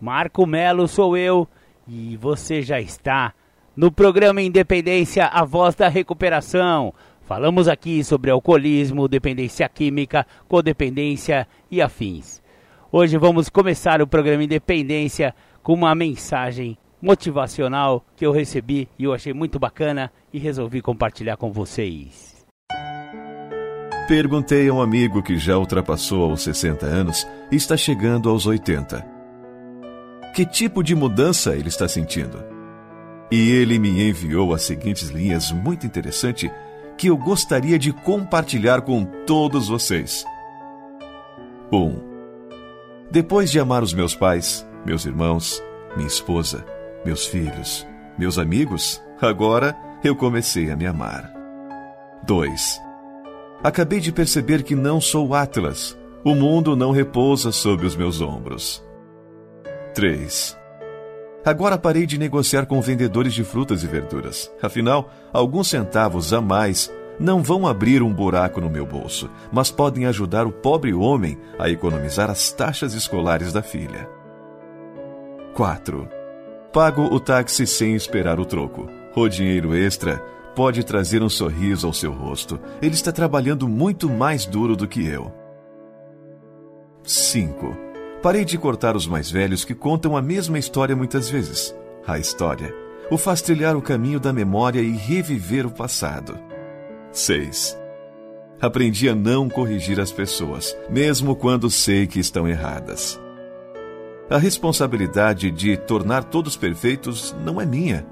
Marco Melo sou eu e você já está no programa Independência, a voz da recuperação. Falamos aqui sobre alcoolismo, dependência química, codependência e afins. Hoje vamos começar o programa Independência com uma mensagem motivacional que eu recebi e eu achei muito bacana e resolvi compartilhar com vocês. Perguntei a um amigo que já ultrapassou aos 60 anos e está chegando aos 80 que tipo de mudança ele está sentindo. E ele me enviou as seguintes linhas muito interessantes que eu gostaria de compartilhar com todos vocês. 1. Um, depois de amar os meus pais, meus irmãos, minha esposa, meus filhos, meus amigos, agora eu comecei a me amar. 2. Acabei de perceber que não sou Atlas. O mundo não repousa sobre os meus ombros. 3. Agora parei de negociar com vendedores de frutas e verduras. Afinal, alguns centavos a mais não vão abrir um buraco no meu bolso, mas podem ajudar o pobre homem a economizar as taxas escolares da filha. 4. Pago o táxi sem esperar o troco. O dinheiro extra pode trazer um sorriso ao seu rosto. Ele está trabalhando muito mais duro do que eu. 5. Parei de cortar os mais velhos que contam a mesma história muitas vezes. A história o faz trilhar o caminho da memória e reviver o passado. 6. Aprendi a não corrigir as pessoas, mesmo quando sei que estão erradas. A responsabilidade de tornar todos perfeitos não é minha.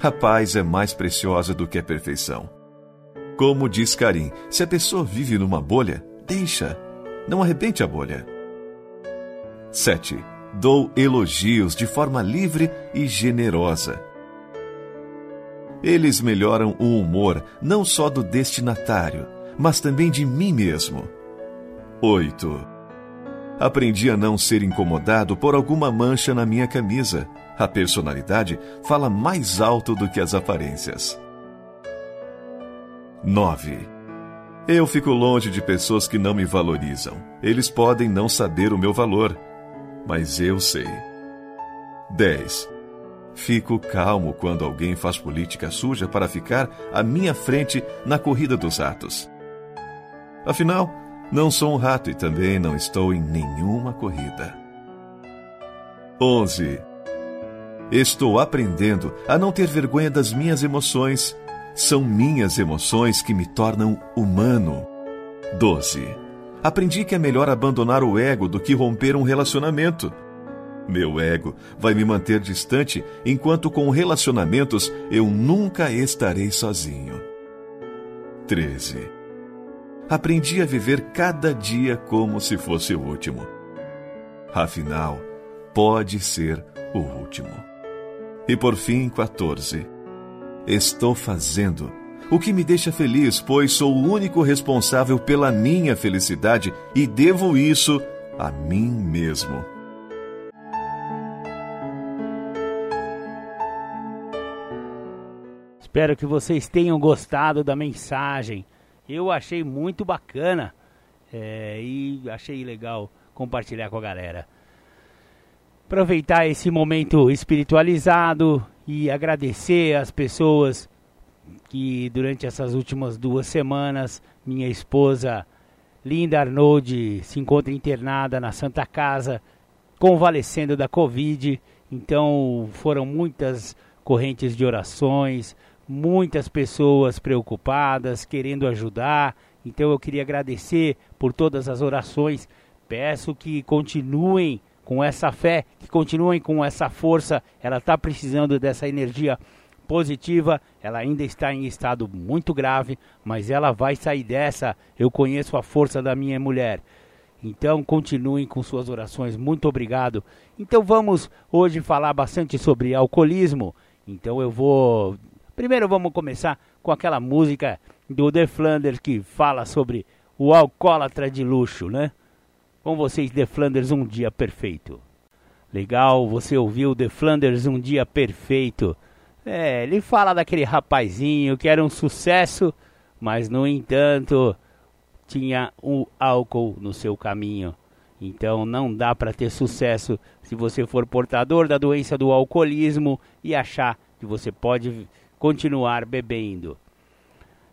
A paz é mais preciosa do que a perfeição. Como diz Karim, se a pessoa vive numa bolha, deixa. Não arrebente a bolha. 7. Dou elogios de forma livre e generosa. Eles melhoram o humor não só do destinatário, mas também de mim mesmo. 8. Aprendi a não ser incomodado por alguma mancha na minha camisa. A personalidade fala mais alto do que as aparências. 9. Eu fico longe de pessoas que não me valorizam. Eles podem não saber o meu valor mas eu sei. 10. Fico calmo quando alguém faz política suja para ficar à minha frente na corrida dos ratos. Afinal, não sou um rato e também não estou em nenhuma corrida. 11. Estou aprendendo a não ter vergonha das minhas emoções. São minhas emoções que me tornam humano. 12. Aprendi que é melhor abandonar o ego do que romper um relacionamento. Meu ego vai me manter distante, enquanto com relacionamentos eu nunca estarei sozinho. 13. Aprendi a viver cada dia como se fosse o último. Afinal, pode ser o último. E por fim, 14. Estou fazendo o que me deixa feliz, pois sou o único responsável pela minha felicidade e devo isso a mim mesmo. Espero que vocês tenham gostado da mensagem. Eu achei muito bacana é, e achei legal compartilhar com a galera. Aproveitar esse momento espiritualizado e agradecer as pessoas que durante essas últimas duas semanas minha esposa Linda Arnoldi se encontra internada na Santa Casa, convalescendo da Covid. Então foram muitas correntes de orações, muitas pessoas preocupadas, querendo ajudar. Então eu queria agradecer por todas as orações. Peço que continuem com essa fé, que continuem com essa força. Ela está precisando dessa energia positiva, ela ainda está em estado muito grave, mas ela vai sair dessa. Eu conheço a força da minha mulher. Então continuem com suas orações. Muito obrigado. Então vamos hoje falar bastante sobre alcoolismo. Então eu vou. Primeiro vamos começar com aquela música do The Flanders que fala sobre o alcoólatra de luxo, né? Com vocês, The Flanders, um dia perfeito. Legal, você ouviu The Flanders, um dia perfeito. É, ele fala daquele rapazinho que era um sucesso, mas no entanto tinha o álcool no seu caminho. Então não dá para ter sucesso se você for portador da doença do alcoolismo e achar que você pode continuar bebendo.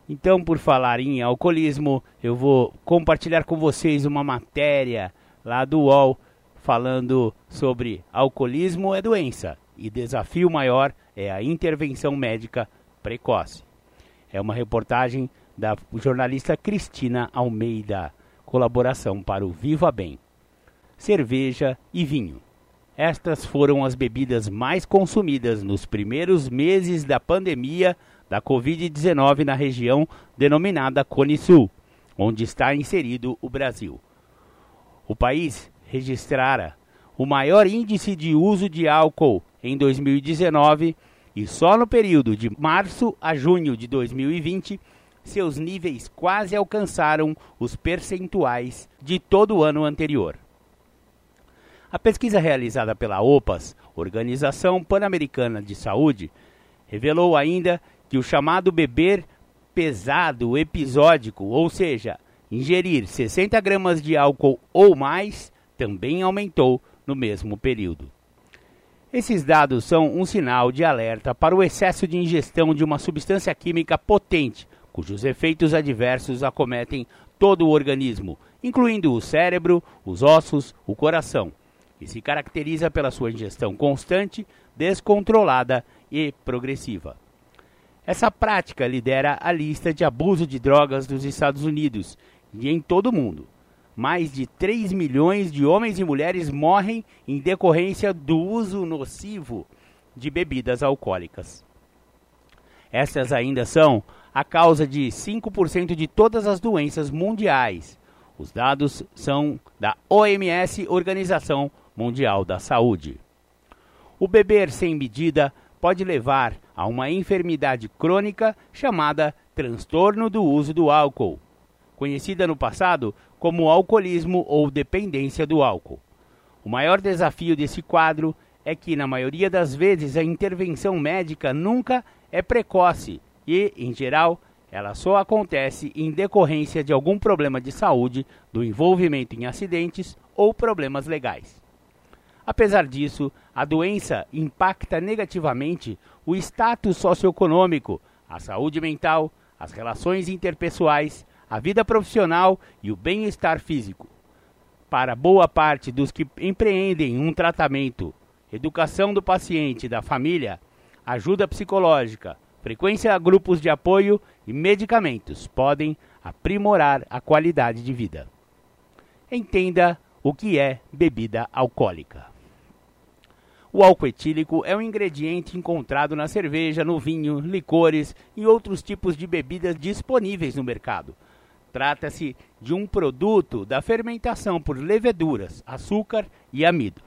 Então, por falar em alcoolismo, eu vou compartilhar com vocês uma matéria lá do UOL falando sobre alcoolismo é doença e desafio maior é a intervenção médica precoce. É uma reportagem da jornalista Cristina Almeida, colaboração para o Viva Bem. Cerveja e vinho. Estas foram as bebidas mais consumidas nos primeiros meses da pandemia da Covid-19 na região denominada Cone Sul, onde está inserido o Brasil. O país registrara o maior índice de uso de álcool em 2019 e só no período de março a junho de 2020 seus níveis quase alcançaram os percentuais de todo o ano anterior. A pesquisa realizada pela OPAS, Organização Pan-Americana de Saúde, revelou ainda que o chamado beber pesado episódico, ou seja, ingerir 60 gramas de álcool ou mais, também aumentou no mesmo período. Esses dados são um sinal de alerta para o excesso de ingestão de uma substância química potente, cujos efeitos adversos acometem todo o organismo, incluindo o cérebro, os ossos, o coração, e se caracteriza pela sua ingestão constante, descontrolada e progressiva. Essa prática lidera a lista de abuso de drogas dos Estados Unidos e em todo o mundo. Mais de 3 milhões de homens e mulheres morrem em decorrência do uso nocivo de bebidas alcoólicas. Essas ainda são a causa de 5% de todas as doenças mundiais. Os dados são da OMS, Organização Mundial da Saúde. O beber sem medida pode levar a uma enfermidade crônica chamada transtorno do uso do álcool, conhecida no passado como alcoolismo ou dependência do álcool. O maior desafio desse quadro é que, na maioria das vezes, a intervenção médica nunca é precoce e, em geral, ela só acontece em decorrência de algum problema de saúde, do envolvimento em acidentes ou problemas legais. Apesar disso, a doença impacta negativamente o status socioeconômico, a saúde mental, as relações interpessoais, a vida profissional e o bem-estar físico. Para boa parte dos que empreendem um tratamento, educação do paciente e da família, ajuda psicológica, frequência a grupos de apoio e medicamentos podem aprimorar a qualidade de vida. Entenda o que é bebida alcoólica. O álcool etílico é um ingrediente encontrado na cerveja, no vinho, licores e outros tipos de bebidas disponíveis no mercado. Trata-se de um produto da fermentação por leveduras, açúcar e amido.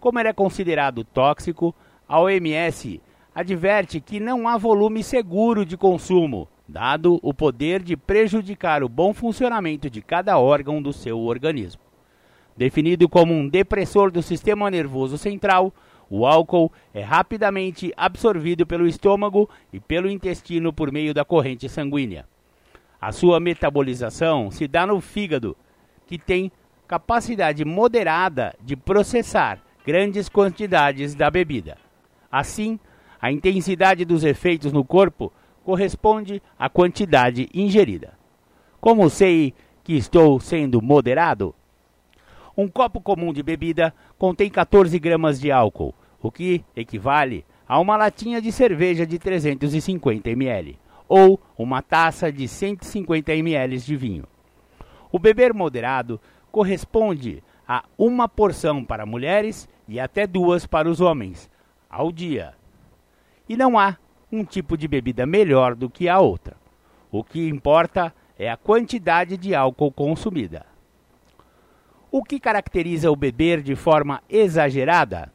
Como ele é considerado tóxico, a OMS adverte que não há volume seguro de consumo, dado o poder de prejudicar o bom funcionamento de cada órgão do seu organismo. Definido como um depressor do sistema nervoso central, o álcool é rapidamente absorvido pelo estômago e pelo intestino por meio da corrente sanguínea. A sua metabolização se dá no fígado, que tem capacidade moderada de processar grandes quantidades da bebida. Assim, a intensidade dos efeitos no corpo corresponde à quantidade ingerida. Como sei que estou sendo moderado? Um copo comum de bebida contém 14 gramas de álcool, o que equivale a uma latinha de cerveja de 350 ml ou uma taça de 150 ml de vinho. O beber moderado corresponde a uma porção para mulheres e até duas para os homens ao dia. E não há um tipo de bebida melhor do que a outra. O que importa é a quantidade de álcool consumida. O que caracteriza o beber de forma exagerada?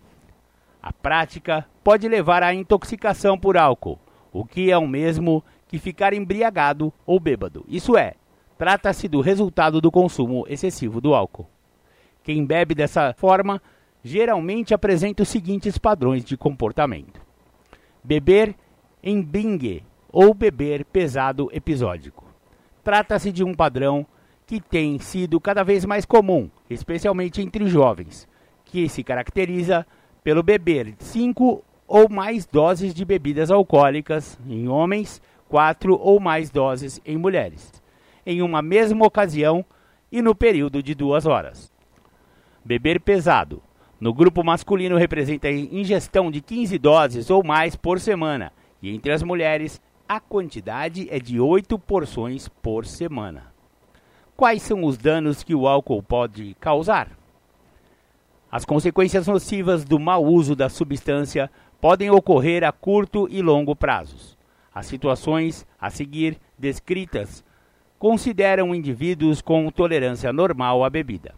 A prática pode levar à intoxicação por álcool, o que é o mesmo que ficar embriagado ou bêbado. Isso é, trata-se do resultado do consumo excessivo do álcool. Quem bebe dessa forma geralmente apresenta os seguintes padrões de comportamento: beber em bingue ou beber pesado episódico. Trata-se de um padrão que tem sido cada vez mais comum, especialmente entre jovens, que se caracteriza pelo beber 5 ou mais doses de bebidas alcoólicas em homens, 4 ou mais doses em mulheres, em uma mesma ocasião e no período de duas horas. Beber pesado. No grupo masculino representa a ingestão de 15 doses ou mais por semana, e entre as mulheres a quantidade é de 8 porções por semana. Quais são os danos que o álcool pode causar? As consequências nocivas do mau uso da substância podem ocorrer a curto e longo prazos. As situações a seguir descritas consideram indivíduos com tolerância normal à bebida.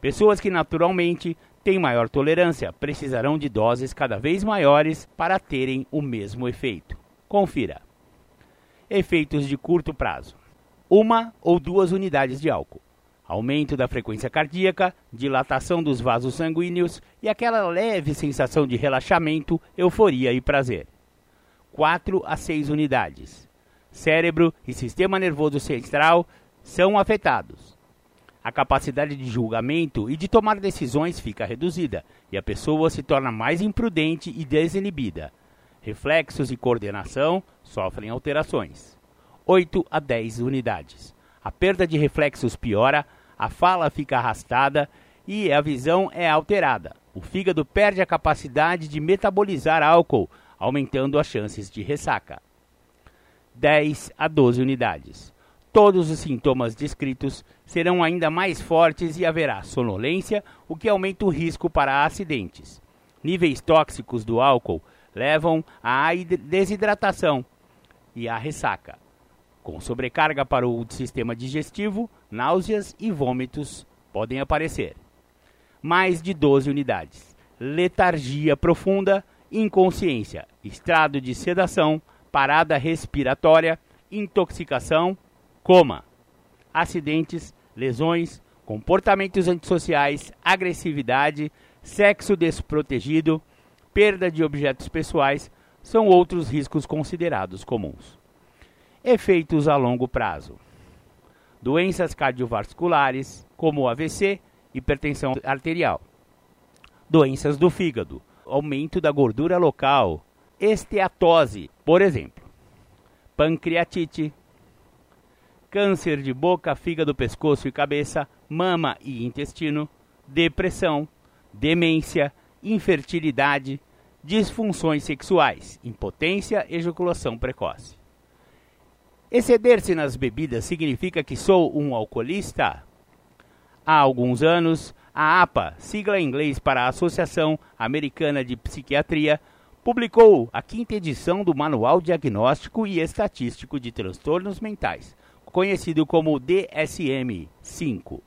Pessoas que naturalmente têm maior tolerância precisarão de doses cada vez maiores para terem o mesmo efeito. Confira. Efeitos de curto prazo: uma ou duas unidades de álcool, aumento da frequência cardíaca, dilatação dos vasos sanguíneos e aquela leve sensação de relaxamento, euforia e prazer. 4 a 6 unidades. Cérebro e sistema nervoso central são afetados. A capacidade de julgamento e de tomar decisões fica reduzida e a pessoa se torna mais imprudente e desinibida. Reflexos e coordenação sofrem alterações. 8 a 10 unidades. A perda de reflexos piora, a fala fica arrastada e a visão é alterada. O fígado perde a capacidade de metabolizar álcool, aumentando as chances de ressaca. 10 a 12 unidades. Todos os sintomas descritos serão ainda mais fortes e haverá sonolência, o que aumenta o risco para acidentes. Níveis tóxicos do álcool levam à desidratação e à ressaca, com sobrecarga para o sistema digestivo, náuseas e vômitos podem aparecer. Mais de 12 unidades. Letargia profunda, inconsciência, estado de sedação, parada respiratória, intoxicação, coma, acidentes, lesões, comportamentos antissociais, agressividade, sexo desprotegido, perda de objetos pessoais são outros riscos considerados comuns. Efeitos a longo prazo: doenças cardiovasculares, como AVC, hipertensão arterial, doenças do fígado, aumento da gordura local, esteatose, por exemplo, pancreatite, câncer de boca, fígado, pescoço e cabeça, mama e intestino, depressão, demência, infertilidade, disfunções sexuais, impotência, ejaculação precoce. Exceder-se nas bebidas significa que sou um alcoolista? Há alguns anos, a APA, sigla em inglês para a Associação Americana de Psiquiatria, publicou a quinta edição do Manual Diagnóstico e Estatístico de Transtornos Mentais, conhecido como DSM-5.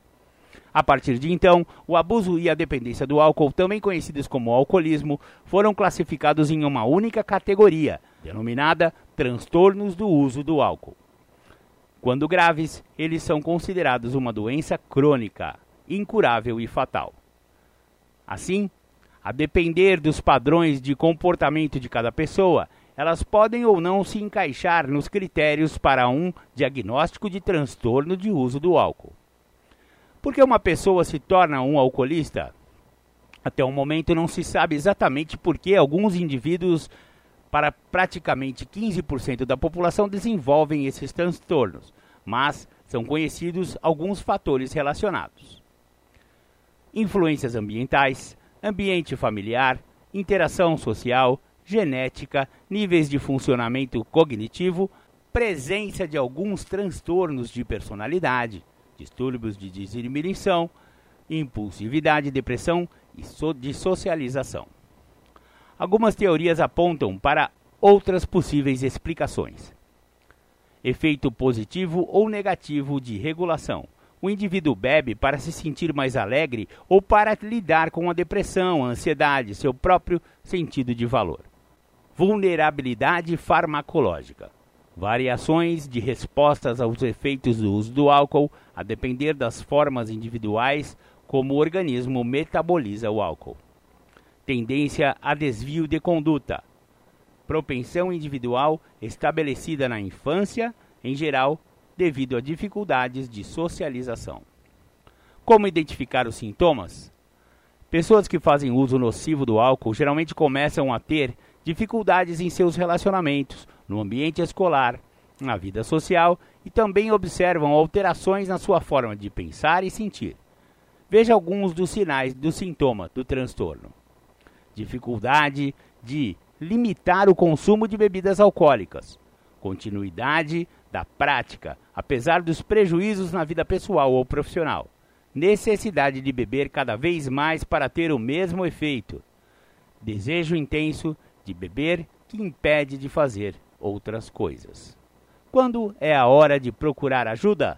A partir de então, o abuso e a dependência do álcool, também conhecidos como alcoolismo, foram classificados em uma única categoria, denominada transtornos do uso do álcool. Quando graves, eles são considerados uma doença crônica, incurável e fatal. Assim, a depender dos padrões de comportamento de cada pessoa, elas podem ou não se encaixar nos critérios para um diagnóstico de transtorno de uso do álcool. Por que uma pessoa se torna um alcoolista? Até o momento não se sabe exatamente por que alguns indivíduos, para praticamente 15% da população, desenvolvem esses transtornos, mas são conhecidos alguns fatores relacionados. Influências ambientais, ambiente familiar, interação social, genética, níveis de funcionamento cognitivo, presença de alguns transtornos de personalidade, distúrbios de desinibição, impulsividade, depressão e so de socialização. Algumas teorias apontam para outras possíveis explicações. Efeito positivo ou negativo de regulação. O indivíduo bebe para se sentir mais alegre ou para lidar com a depressão, a ansiedade, seu próprio sentido de valor. Vulnerabilidade farmacológica. Variações de respostas aos efeitos do uso do álcool, a depender das formas individuais como o organismo metaboliza o álcool. Tendência a desvio de conduta. Propensão individual estabelecida na infância, em geral, devido a dificuldades de socialização. Como identificar os sintomas? Pessoas que fazem uso nocivo do álcool geralmente começam a ter dificuldades em seus relacionamentos, no ambiente escolar, na vida social e também observam alterações na sua forma de pensar e sentir. Veja alguns dos sinais do sintoma do transtorno: dificuldade de limitar o consumo de bebidas alcoólicas, continuidade da prática, apesar dos prejuízos na vida pessoal ou profissional. Necessidade de beber cada vez mais para ter o mesmo efeito. Desejo intenso de beber que impede de fazer outras coisas. Quando é a hora de procurar ajuda?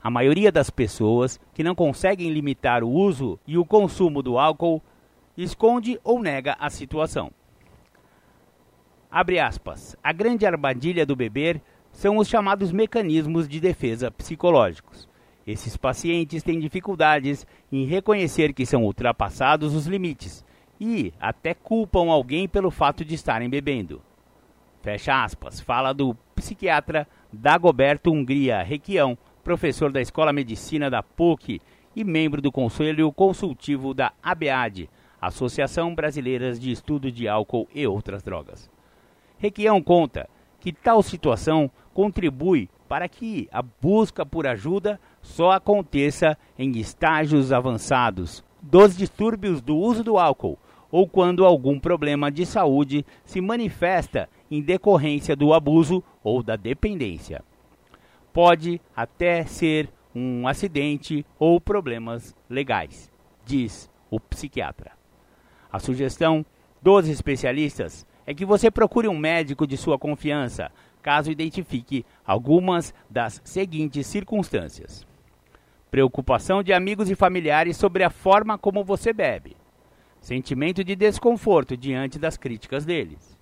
A maioria das pessoas que não conseguem limitar o uso e o consumo do álcool esconde ou nega a situação. Abre aspas. A grande armadilha do beber são os chamados mecanismos de defesa psicológicos. Esses pacientes têm dificuldades em reconhecer que são ultrapassados os limites e até culpam alguém pelo fato de estarem bebendo. Fecha aspas. Fala do psiquiatra Dagoberto Hungria Requião, professor da Escola Medicina da PUC e membro do Conselho Consultivo da ABAD, Associação Brasileira de Estudo de Álcool e Outras Drogas. Requião conta que tal situação contribui para que a busca por ajuda só aconteça em estágios avançados dos distúrbios do uso do álcool ou quando algum problema de saúde se manifesta em decorrência do abuso ou da dependência. Pode até ser um acidente ou problemas legais, diz o psiquiatra. A sugestão dos especialistas é que você procure um médico de sua confiança, caso identifique algumas das seguintes circunstâncias: preocupação de amigos e familiares sobre a forma como você bebe, sentimento de desconforto diante das críticas deles,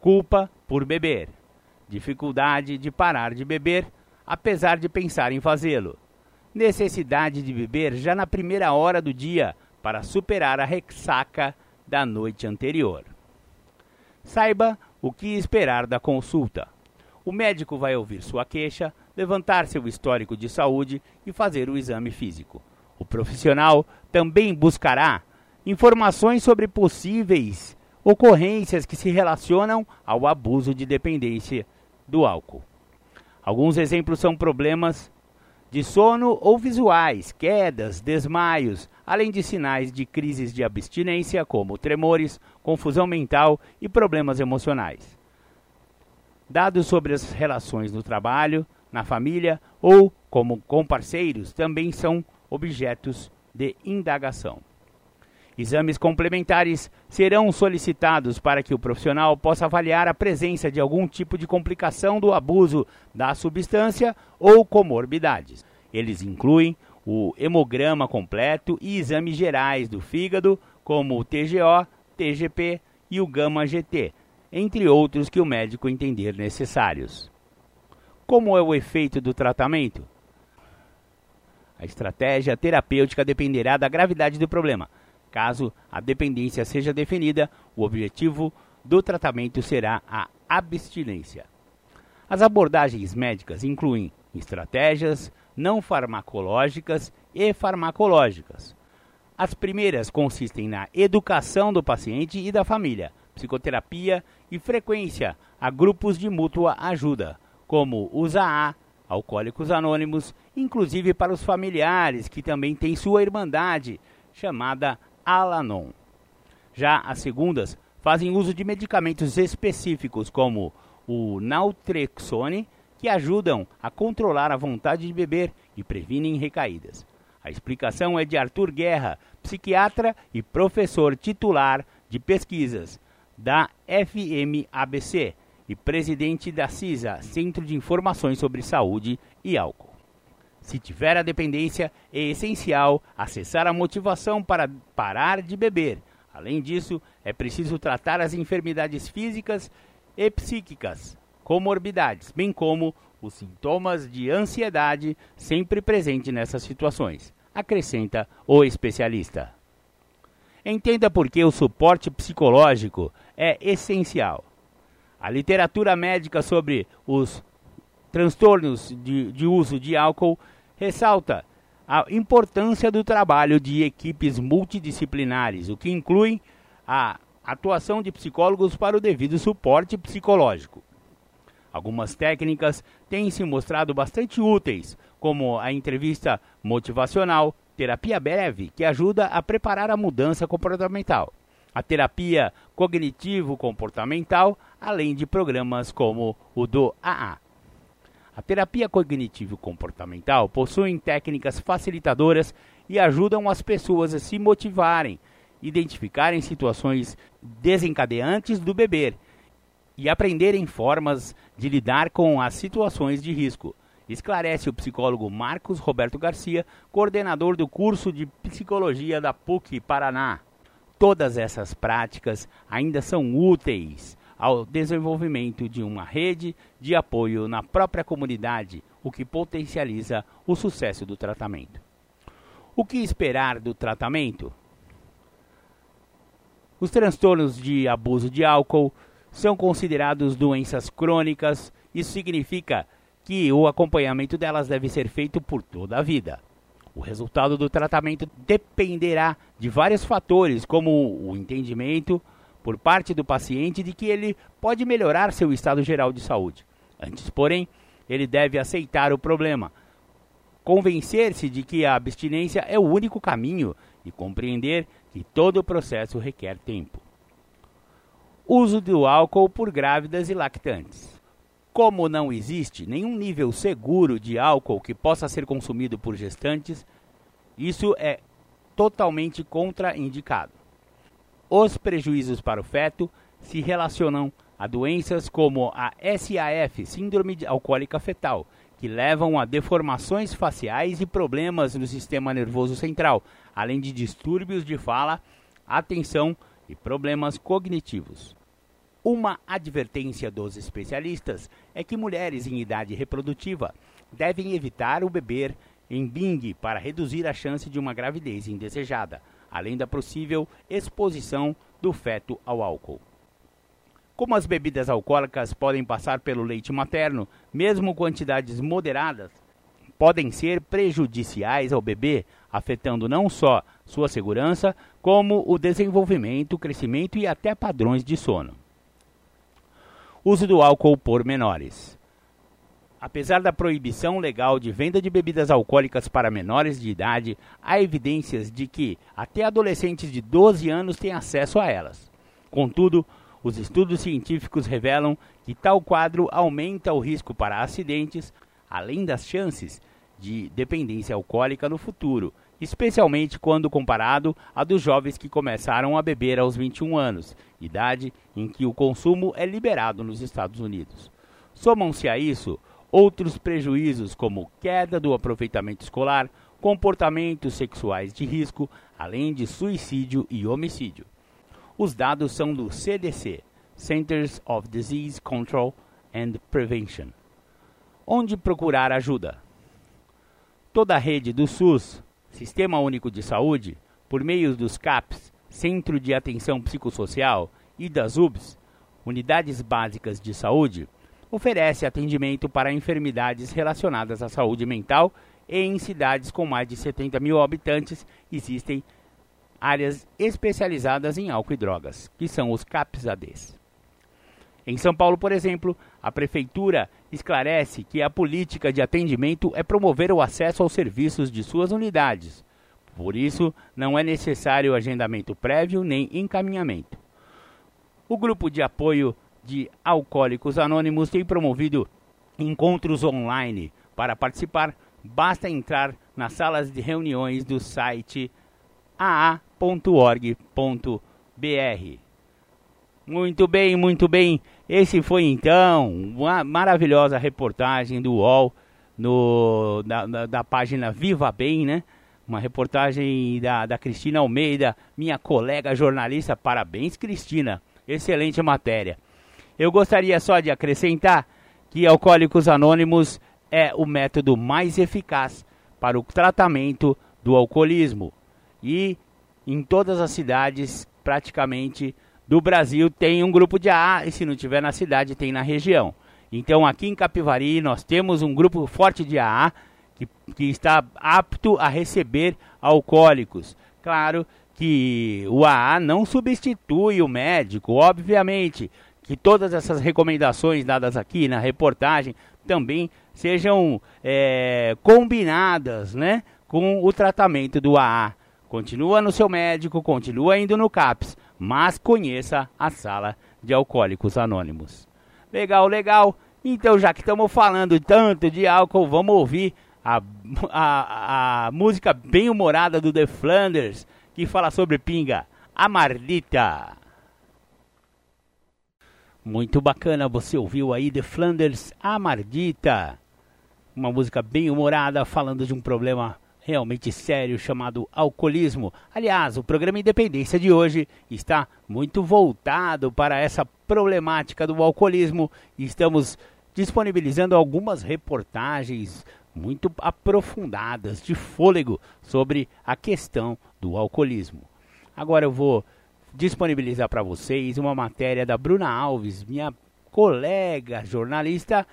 culpa por beber, dificuldade de parar de beber, apesar de pensar em fazê-lo, necessidade de beber já na primeira hora do dia para superar a ressaca da noite anterior. Saiba o que esperar da consulta. O médico vai ouvir sua queixa, levantar seu histórico de saúde e fazer o exame físico. O profissional também buscará informações sobre possíveis ocorrências que se relacionam ao abuso de dependência do álcool. Alguns exemplos são problemas de sono ou visuais, quedas, desmaios, além de sinais de crises de abstinência, como tremores, confusão mental e problemas emocionais. Dados sobre as relações no trabalho, na família ou como com parceiros também são objetos de indagação. Exames complementares serão solicitados para que o profissional possa avaliar a presença de algum tipo de complicação do abuso da substância ou comorbidades. Eles incluem o hemograma completo e exames gerais do fígado, como o TGO, TGP e o gama-GT, entre outros que o médico entender necessários. Como é o efeito do tratamento? A estratégia terapêutica dependerá da gravidade do problema. Caso a dependência seja definida, o objetivo do tratamento será a abstinência. As abordagens médicas incluem estratégias não farmacológicas e farmacológicas. As primeiras consistem na educação do paciente e da família, psicoterapia e frequência a grupos de mútua ajuda, como os AA, Alcoólicos Anônimos, inclusive para os familiares que também têm sua irmandade, chamada Alanon. Já as segundas fazem uso de medicamentos específicos como o naltrexone, que ajudam a controlar a vontade de beber e previnem recaídas. A explicação é de Arthur Guerra, psiquiatra e professor titular de pesquisas da FMABC e presidente da CISA, Centro de Informações sobre Saúde e Álcool. Se tiver a dependência, é essencial acessar a motivação para parar de beber. Além disso, é preciso tratar as enfermidades físicas e psíquicas, comorbidades, bem como os sintomas de ansiedade sempre presentes nessas situações, acrescenta o especialista. Entenda por que o suporte psicológico é essencial. A literatura médica sobre os transtornos de, de uso de álcool ressalta a importância do trabalho de equipes multidisciplinares, o que inclui a atuação de psicólogos para o devido suporte psicológico. Algumas técnicas têm se mostrado bastante úteis, como a entrevista motivacional, terapia breve, que ajuda a preparar a mudança comportamental, a terapia cognitivo-comportamental, além de programas como o do AA. A terapia cognitivo-comportamental possui técnicas facilitadoras e ajudam as pessoas a se motivarem, identificarem situações desencadeantes do beber e aprenderem formas de lidar com as situações de risco. Esclarece o psicólogo Marcos Roberto Garcia, coordenador do curso de psicologia da PUC Paraná. Todas essas práticas ainda são úteis ao desenvolvimento de uma rede de apoio na própria comunidade, o que potencializa o sucesso do tratamento. O que esperar do tratamento? Os transtornos de abuso de álcool são considerados doenças crônicas. Isso significa que o acompanhamento delas deve ser feito por toda a vida. O resultado do tratamento dependerá de vários fatores, como o entendimento por parte do paciente de que ele pode melhorar seu estado geral de saúde. Antes, porém, ele deve aceitar o problema, convencer-se de que a abstinência é o único caminho e compreender que todo o processo requer tempo. Uso do álcool por grávidas e lactantes. Como não existe nenhum nível seguro de álcool que possa ser consumido por gestantes, isso é totalmente contraindicado. Os prejuízos para o feto se relacionam a doenças como a SAF, Síndrome Alcoólica Fetal, que levam a deformações faciais e problemas no sistema nervoso central, além de distúrbios de fala, atenção e problemas cognitivos. Uma advertência dos especialistas é que mulheres em idade reprodutiva devem evitar o beber em Bing para reduzir a chance de uma gravidez indesejada, além da possível exposição do feto ao álcool. Como as bebidas alcoólicas podem passar pelo leite materno, mesmo quantidades moderadas, podem ser prejudiciais ao bebê, afetando não só sua segurança, como o desenvolvimento, crescimento e até padrões de sono. Uso do álcool por menores. Apesar da proibição legal de venda de bebidas alcoólicas para menores de idade, há evidências de que até adolescentes de 12 anos têm acesso a elas. Contudo, os estudos científicos revelam que tal quadro aumenta o risco para acidentes, além das chances de dependência alcoólica no futuro, especialmente quando comparado a dos jovens que começaram a beber aos 21 anos, idade em que o consumo é liberado nos Estados Unidos. Somam-se a isso outros prejuízos como queda do aproveitamento escolar, comportamentos sexuais de risco, além de suicídio e homicídio. Os dados são do CDC, Centers of Disease Control and Prevention. Onde procurar ajuda? Toda a rede do SUS, Sistema Único de Saúde, por meio dos CAPs, Centro de Atenção Psicossocial, e das UBS, Unidades Básicas de Saúde, oferece atendimento para enfermidades relacionadas à saúde mental e em cidades com mais de 70 mil habitantes existem áreas especializadas em álcool e drogas, que são os CAPS-ADs. Em São Paulo, por exemplo, a Prefeitura esclarece que a política de atendimento é promover o acesso aos serviços de suas unidades. Por isso, não é necessário agendamento prévio nem encaminhamento. O grupo de apoio de Alcoólicos Anônimos tem promovido encontros online. Para participar, basta entrar nas salas de reuniões do site aa.org.br. Muito bem, muito bem. Esse foi então uma maravilhosa reportagem do UOL no, na, na, da página Viva Bem, né? Uma reportagem da, da Cristina Almeida, minha colega jornalista. Parabéns, Cristina. Excelente matéria. Eu gostaria só de acrescentar que Alcoólicos Anônimos é o método mais eficaz para o tratamento do alcoolismo. E em todas as cidades, praticamente, do Brasil tem um grupo de AA, e se não tiver na cidade, tem na região. Então, aqui em Capivari, nós temos um grupo forte de AA que, que está apto a receber alcoólicos. Claro que o AA não substitui o médico, obviamente, que todas essas recomendações dadas aqui na reportagem também sejam é, combinadas né, com o tratamento do AA. Continua no seu médico, continua indo no CAPS, mas conheça a sala de alcoólicos anônimos. Legal, legal. Então, já que estamos falando tanto de álcool, vamos ouvir a, a, a música bem humorada do The Flanders, que fala sobre pinga, a Mardita. Muito bacana, você ouviu aí The Flanders, a Mardita. Uma música bem humorada, falando de um problema realmente sério chamado alcoolismo. Aliás, o programa Independência de hoje está muito voltado para essa problemática do alcoolismo. Estamos disponibilizando algumas reportagens muito aprofundadas, de fôlego, sobre a questão do alcoolismo. Agora eu vou disponibilizar para vocês uma matéria da Bruna Alves, minha colega jornalista,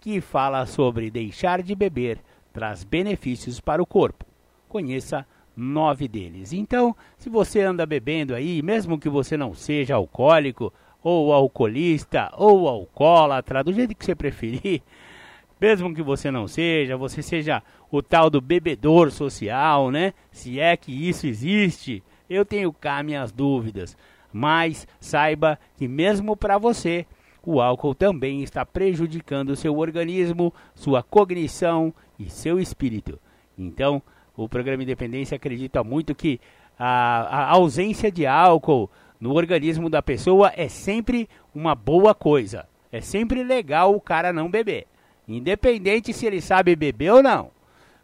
que fala sobre deixar de beber traz benefícios para o corpo. Conheça nove deles. Então, se você anda bebendo aí, mesmo que você não seja alcoólico, ou alcoolista, ou alcoólatra, do jeito que você preferir, mesmo que você não seja, você seja o tal do bebedor social, né? Se é que isso existe, eu tenho cá minhas dúvidas. Mas saiba que mesmo para você, o álcool também está prejudicando seu organismo, sua cognição e seu espírito. Então, o programa Independência acredita muito que a, a ausência de álcool no organismo da pessoa é sempre uma boa coisa. É sempre legal o cara não beber, independente se ele sabe beber ou não.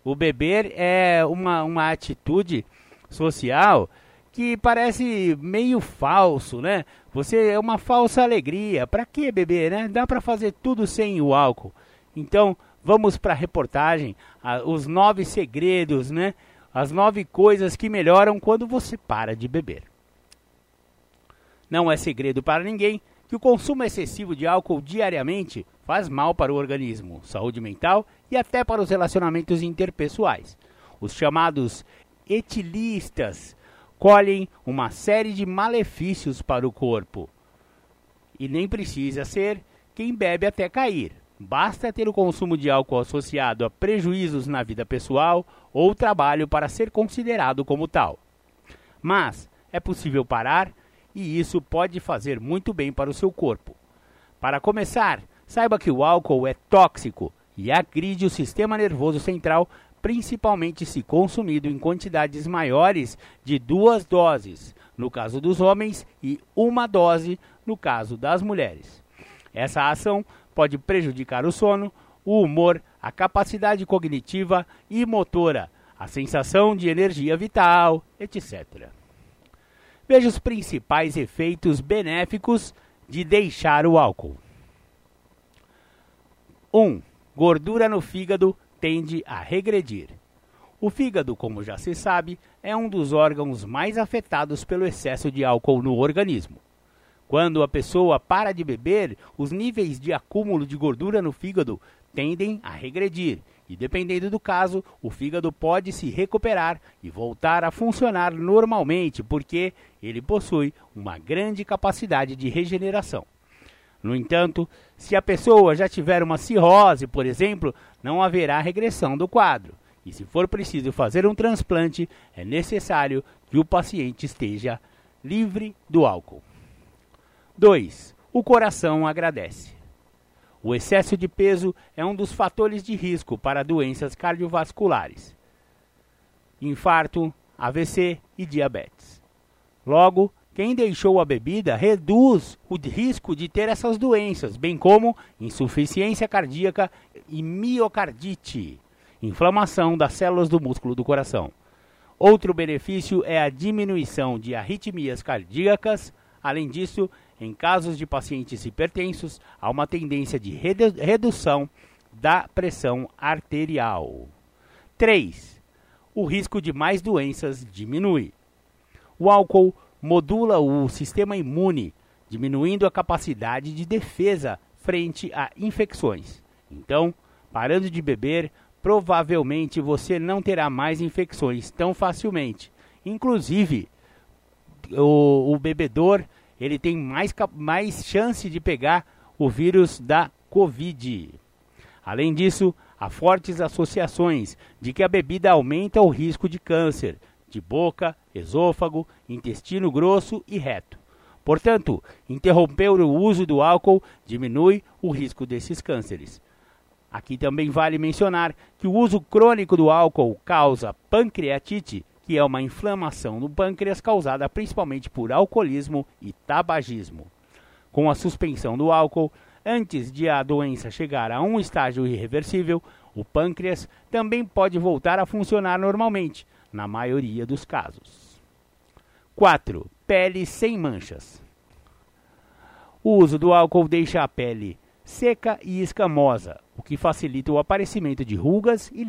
O beber é uma, uma atitude social que parece meio falso, né? Você é uma falsa alegria. Para que beber, né? Dá para fazer tudo sem o álcool. Então, vamos para a reportagem, os nove segredos, né? As nove coisas que melhoram quando você para de beber. Não é segredo para ninguém que o consumo excessivo de álcool diariamente faz mal para o organismo, saúde mental e até para os relacionamentos interpessoais. Os chamados etilistas colhem uma série de malefícios para o corpo. E nem precisa ser quem bebe até cair. Basta ter o consumo de álcool associado a prejuízos na vida pessoal ou trabalho para ser considerado como tal. Mas é possível parar e isso pode fazer muito bem para o seu corpo. Para começar, saiba que o álcool é tóxico e agride o sistema nervoso central principalmente se consumido em quantidades maiores de duas doses, no caso dos homens, e uma dose, no caso das mulheres. Essa ação pode prejudicar o sono, o humor, a capacidade cognitiva e motora, a sensação de energia vital, etc. Veja os principais efeitos benéficos de deixar o álcool. 1. Um, gordura no fígado tende a regredir. O fígado, como já se sabe, é um dos órgãos mais afetados pelo excesso de álcool no organismo. Quando a pessoa para de beber, os níveis de acúmulo de gordura no fígado tendem a regredir, e dependendo do caso, o fígado pode se recuperar e voltar a funcionar normalmente, porque ele possui uma grande capacidade de regeneração. No entanto, se a pessoa já tiver uma cirrose, por exemplo, não haverá regressão do quadro. E se for preciso fazer um transplante, é necessário que o paciente esteja livre do álcool. 2. O coração agradece. O excesso de peso é um dos fatores de risco para doenças cardiovasculares, infarto, AVC e diabetes. Logo, quem deixou a bebida reduz o risco de ter essas doenças, bem como insuficiência cardíaca e miocardite, inflamação das células do músculo do coração. Outro benefício é a diminuição de arritmias cardíacas. Além disso, em casos de pacientes hipertensos, há uma tendência de redu redução da pressão arterial. 3. O risco de mais doenças diminui. O álcool modula o sistema imune, diminuindo a capacidade de defesa frente a infecções. Então, parando de beber, provavelmente você não terá mais infecções tão facilmente. Inclusive, o, o bebedor ele tem mais, mais chance de pegar o vírus da Covid. Além disso, há fortes associações de que a bebida aumenta o risco de câncer de boca, esôfago, intestino grosso e reto. Portanto, interromper o uso do álcool diminui o risco desses cânceres. Aqui também vale mencionar que o uso crônico do álcool causa pancreatite, que é uma inflamação no pâncreas causada principalmente por alcoolismo e tabagismo. Com a suspensão do álcool, antes de a doença chegar a um estágio irreversível, o pâncreas também pode voltar a funcionar normalmente, na maioria dos casos. 4. Pele sem manchas. O uso do álcool deixa a pele seca e escamosa, o que facilita o aparecimento de rugas e,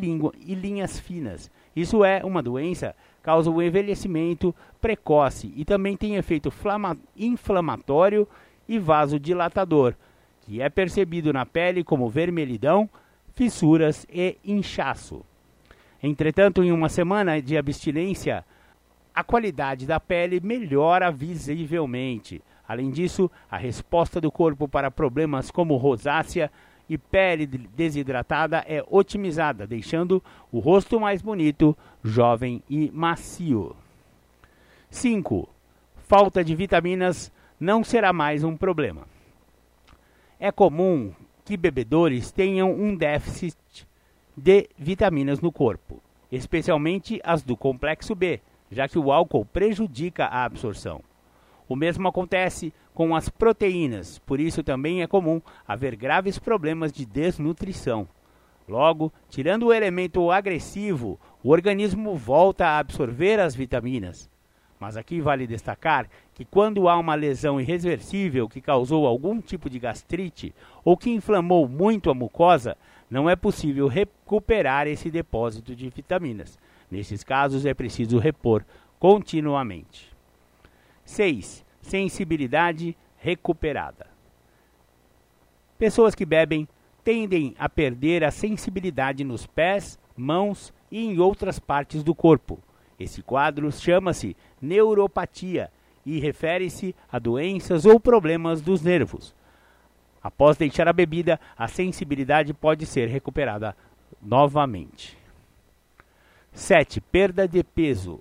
e linhas finas. Isso é uma doença causa o envelhecimento precoce e também tem efeito inflamatório e vasodilatador, que é percebido na pele como vermelhidão, fissuras e inchaço. Entretanto, em uma semana de abstinência, a qualidade da pele melhora visivelmente. Além disso, a resposta do corpo para problemas como rosácea e pele desidratada é otimizada, deixando o rosto mais bonito, jovem e macio. 5. Falta de vitaminas não será mais um problema. É comum que bebedores tenham um déficit de vitaminas no corpo, especialmente as do complexo B, já que o álcool prejudica a absorção. O mesmo acontece com as proteínas, por isso também é comum haver graves problemas de desnutrição. Logo, tirando o elemento agressivo, o organismo volta a absorver as vitaminas. Mas aqui vale destacar que quando há uma lesão irreversível que causou algum tipo de gastrite ou que inflamou muito a mucosa, não é possível recuperar esse depósito de vitaminas. Nesses casos, é preciso repor continuamente. 6. Sensibilidade recuperada. Pessoas que bebem tendem a perder a sensibilidade nos pés, mãos e em outras partes do corpo. Esse quadro chama-se neuropatia e refere-se a doenças ou problemas dos nervos. Após deixar a bebida, a sensibilidade pode ser recuperada novamente. 7. Perda de peso.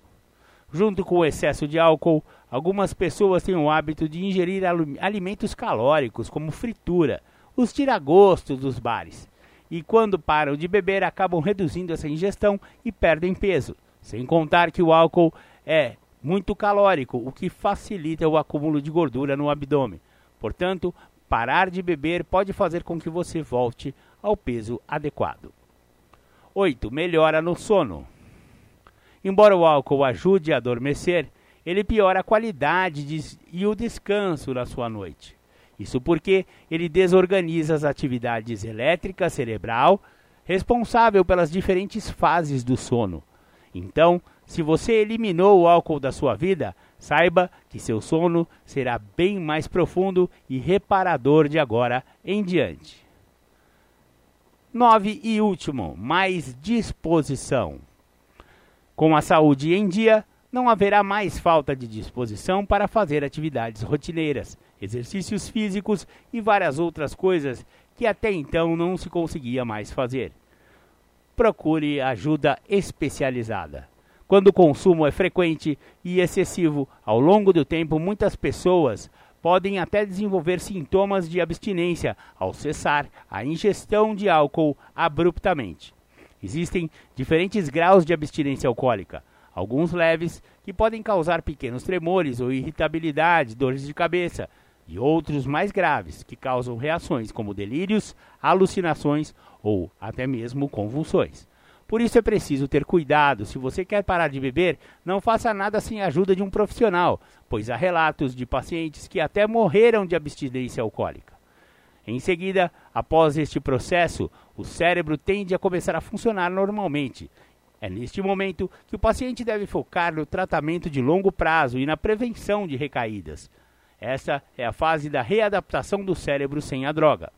Junto com o excesso de álcool, algumas pessoas têm o hábito de ingerir alimentos calóricos, como fritura, os tiragostos dos bares. E quando param de beber, acabam reduzindo essa ingestão e perdem peso. Sem contar que o álcool é muito calórico, o que facilita o acúmulo de gordura no abdômen. Portanto, parar de beber pode fazer com que você volte ao peso adequado. 8. Melhora no sono. Embora o álcool ajude a adormecer, ele piora a qualidade de, e o descanso na sua noite. Isso porque ele desorganiza as atividades elétricas cerebral responsável pelas diferentes fases do sono. Então, se você eliminou o álcool da sua vida, saiba que seu sono será bem mais profundo e reparador de agora em diante. 9 e último, mais disposição. Com a saúde em dia, não haverá mais falta de disposição para fazer atividades rotineiras, exercícios físicos e várias outras coisas que até então não se conseguia mais fazer. Procure ajuda especializada. Quando o consumo é frequente e excessivo ao longo do tempo, muitas pessoas podem até desenvolver sintomas de abstinência ao cessar a ingestão de álcool abruptamente. Existem diferentes graus de abstinência alcoólica. alguns leves, que podem causar pequenos tremores ou irritabilidade, dores de cabeça, e outros mais graves, que causam reações como delírios, alucinações ou até mesmo convulsões. Por isso é preciso ter cuidado. Se você quer parar de beber, não faça nada sem a ajuda de um profissional, pois há relatos de pacientes que até morreram de abstinência alcoólica. Em seguida, após este processo, o cérebro tende a começar a funcionar normalmente. É neste momento que o paciente deve focar no tratamento de longo prazo e na prevenção de recaídas. Essa é a fase da readaptação do cérebro sem a droga.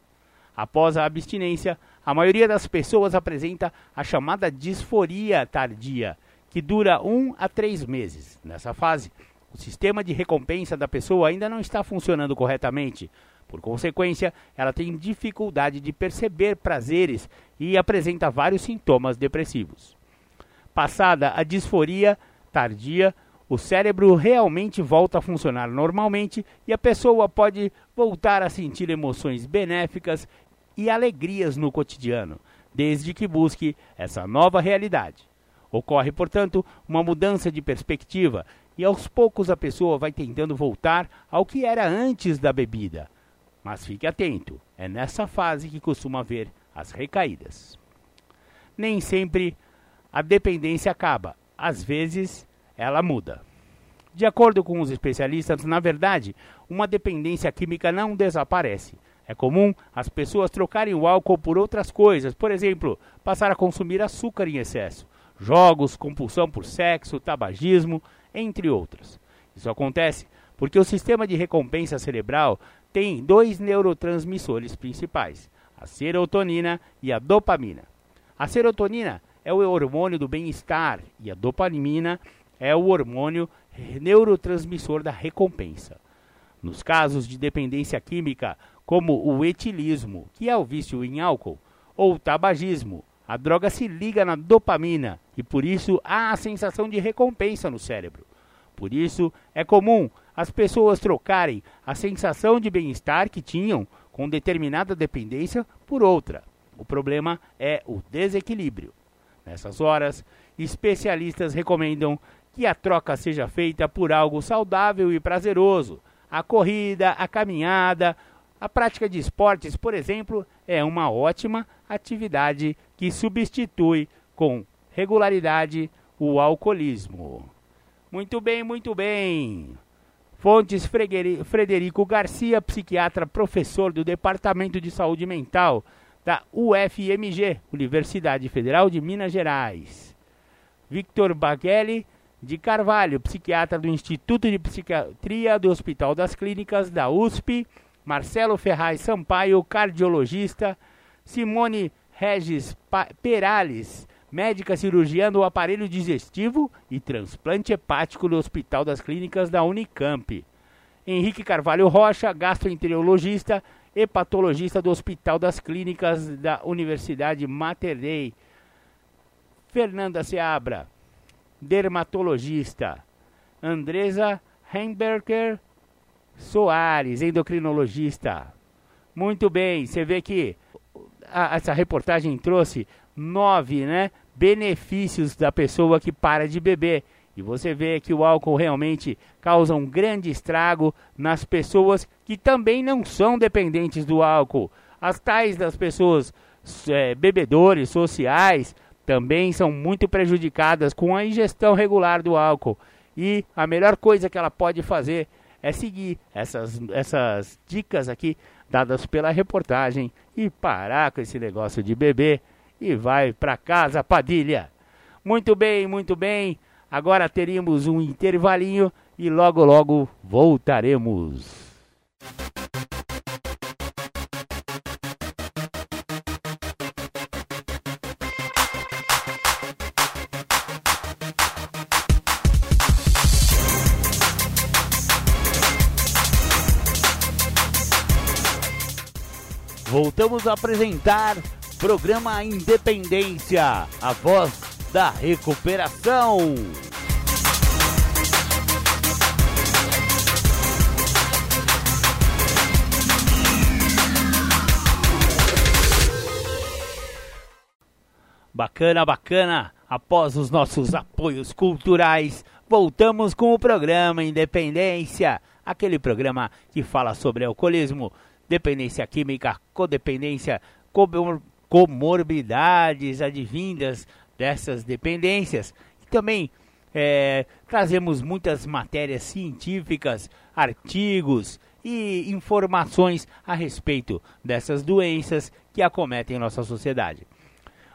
Após a abstinência, a maioria das pessoas apresenta a chamada disforia tardia, que dura um a três meses. Nessa fase, o sistema de recompensa da pessoa ainda não está funcionando corretamente. Por consequência, ela tem dificuldade de perceber prazeres e apresenta vários sintomas depressivos. Passada a disforia tardia, o cérebro realmente volta a funcionar normalmente e a pessoa pode voltar a sentir emoções benéficas e alegrias no cotidiano, desde que busque essa nova realidade. Ocorre, portanto, uma mudança de perspectiva e aos poucos a pessoa vai tentando voltar ao que era antes da bebida. Mas fique atento, é nessa fase que costuma haver as recaídas. Nem sempre a dependência acaba, às vezes ela muda. De acordo com os especialistas, na verdade, uma dependência química não desaparece, é comum as pessoas trocarem o álcool por outras coisas, por exemplo, passar a consumir açúcar em excesso, jogos, compulsão por sexo, tabagismo, entre outros. Isso acontece porque o sistema de recompensa cerebral tem dois neurotransmissores principais, a serotonina e a dopamina. A serotonina é o hormônio do bem-estar e a dopamina é o hormônio neurotransmissor da recompensa. Nos casos de dependência química, como o etilismo, que é o vício em álcool, ou o tabagismo. A droga se liga na dopamina e por isso há a sensação de recompensa no cérebro. Por isso é comum as pessoas trocarem a sensação de bem-estar que tinham com determinada dependência por outra. O problema é o desequilíbrio. Nessas horas, especialistas recomendam que a troca seja feita por algo saudável e prazeroso. A corrida, a caminhada, a prática de esportes, por exemplo, é uma ótima atividade que substitui com regularidade o alcoolismo. Muito bem, muito bem. Fontes Frederico Garcia, psiquiatra, professor do Departamento de Saúde Mental da UFMG, Universidade Federal de Minas Gerais. Victor Baghelli de Carvalho, psiquiatra do Instituto de Psiquiatria do Hospital das Clínicas da USP Marcelo Ferraz Sampaio, cardiologista, Simone Regis Perales, médica cirurgiã do aparelho digestivo e transplante hepático no Hospital das Clínicas da Unicamp. Henrique Carvalho Rocha, gastroenterologista, hepatologista do Hospital das Clínicas da Universidade Mater Dei. Fernanda Seabra, dermatologista. Andresa Heimberger, Soares, endocrinologista. Muito bem, você vê que a, essa reportagem trouxe nove né, benefícios da pessoa que para de beber. E você vê que o álcool realmente causa um grande estrago nas pessoas que também não são dependentes do álcool. As tais das pessoas é, bebedores sociais também são muito prejudicadas com a ingestão regular do álcool. E a melhor coisa que ela pode fazer é seguir essas, essas dicas aqui dadas pela reportagem e parar com esse negócio de beber e vai para casa, Padilha. Muito bem, muito bem. Agora teríamos um intervalinho e logo logo voltaremos. Voltamos a apresentar programa Independência, a voz da recuperação. Bacana, bacana. Após os nossos apoios culturais, voltamos com o programa Independência, aquele programa que fala sobre alcoolismo, dependência química, codependência, comorbidades advindas dessas dependências. E também é, trazemos muitas matérias científicas, artigos e informações a respeito dessas doenças que acometem nossa sociedade.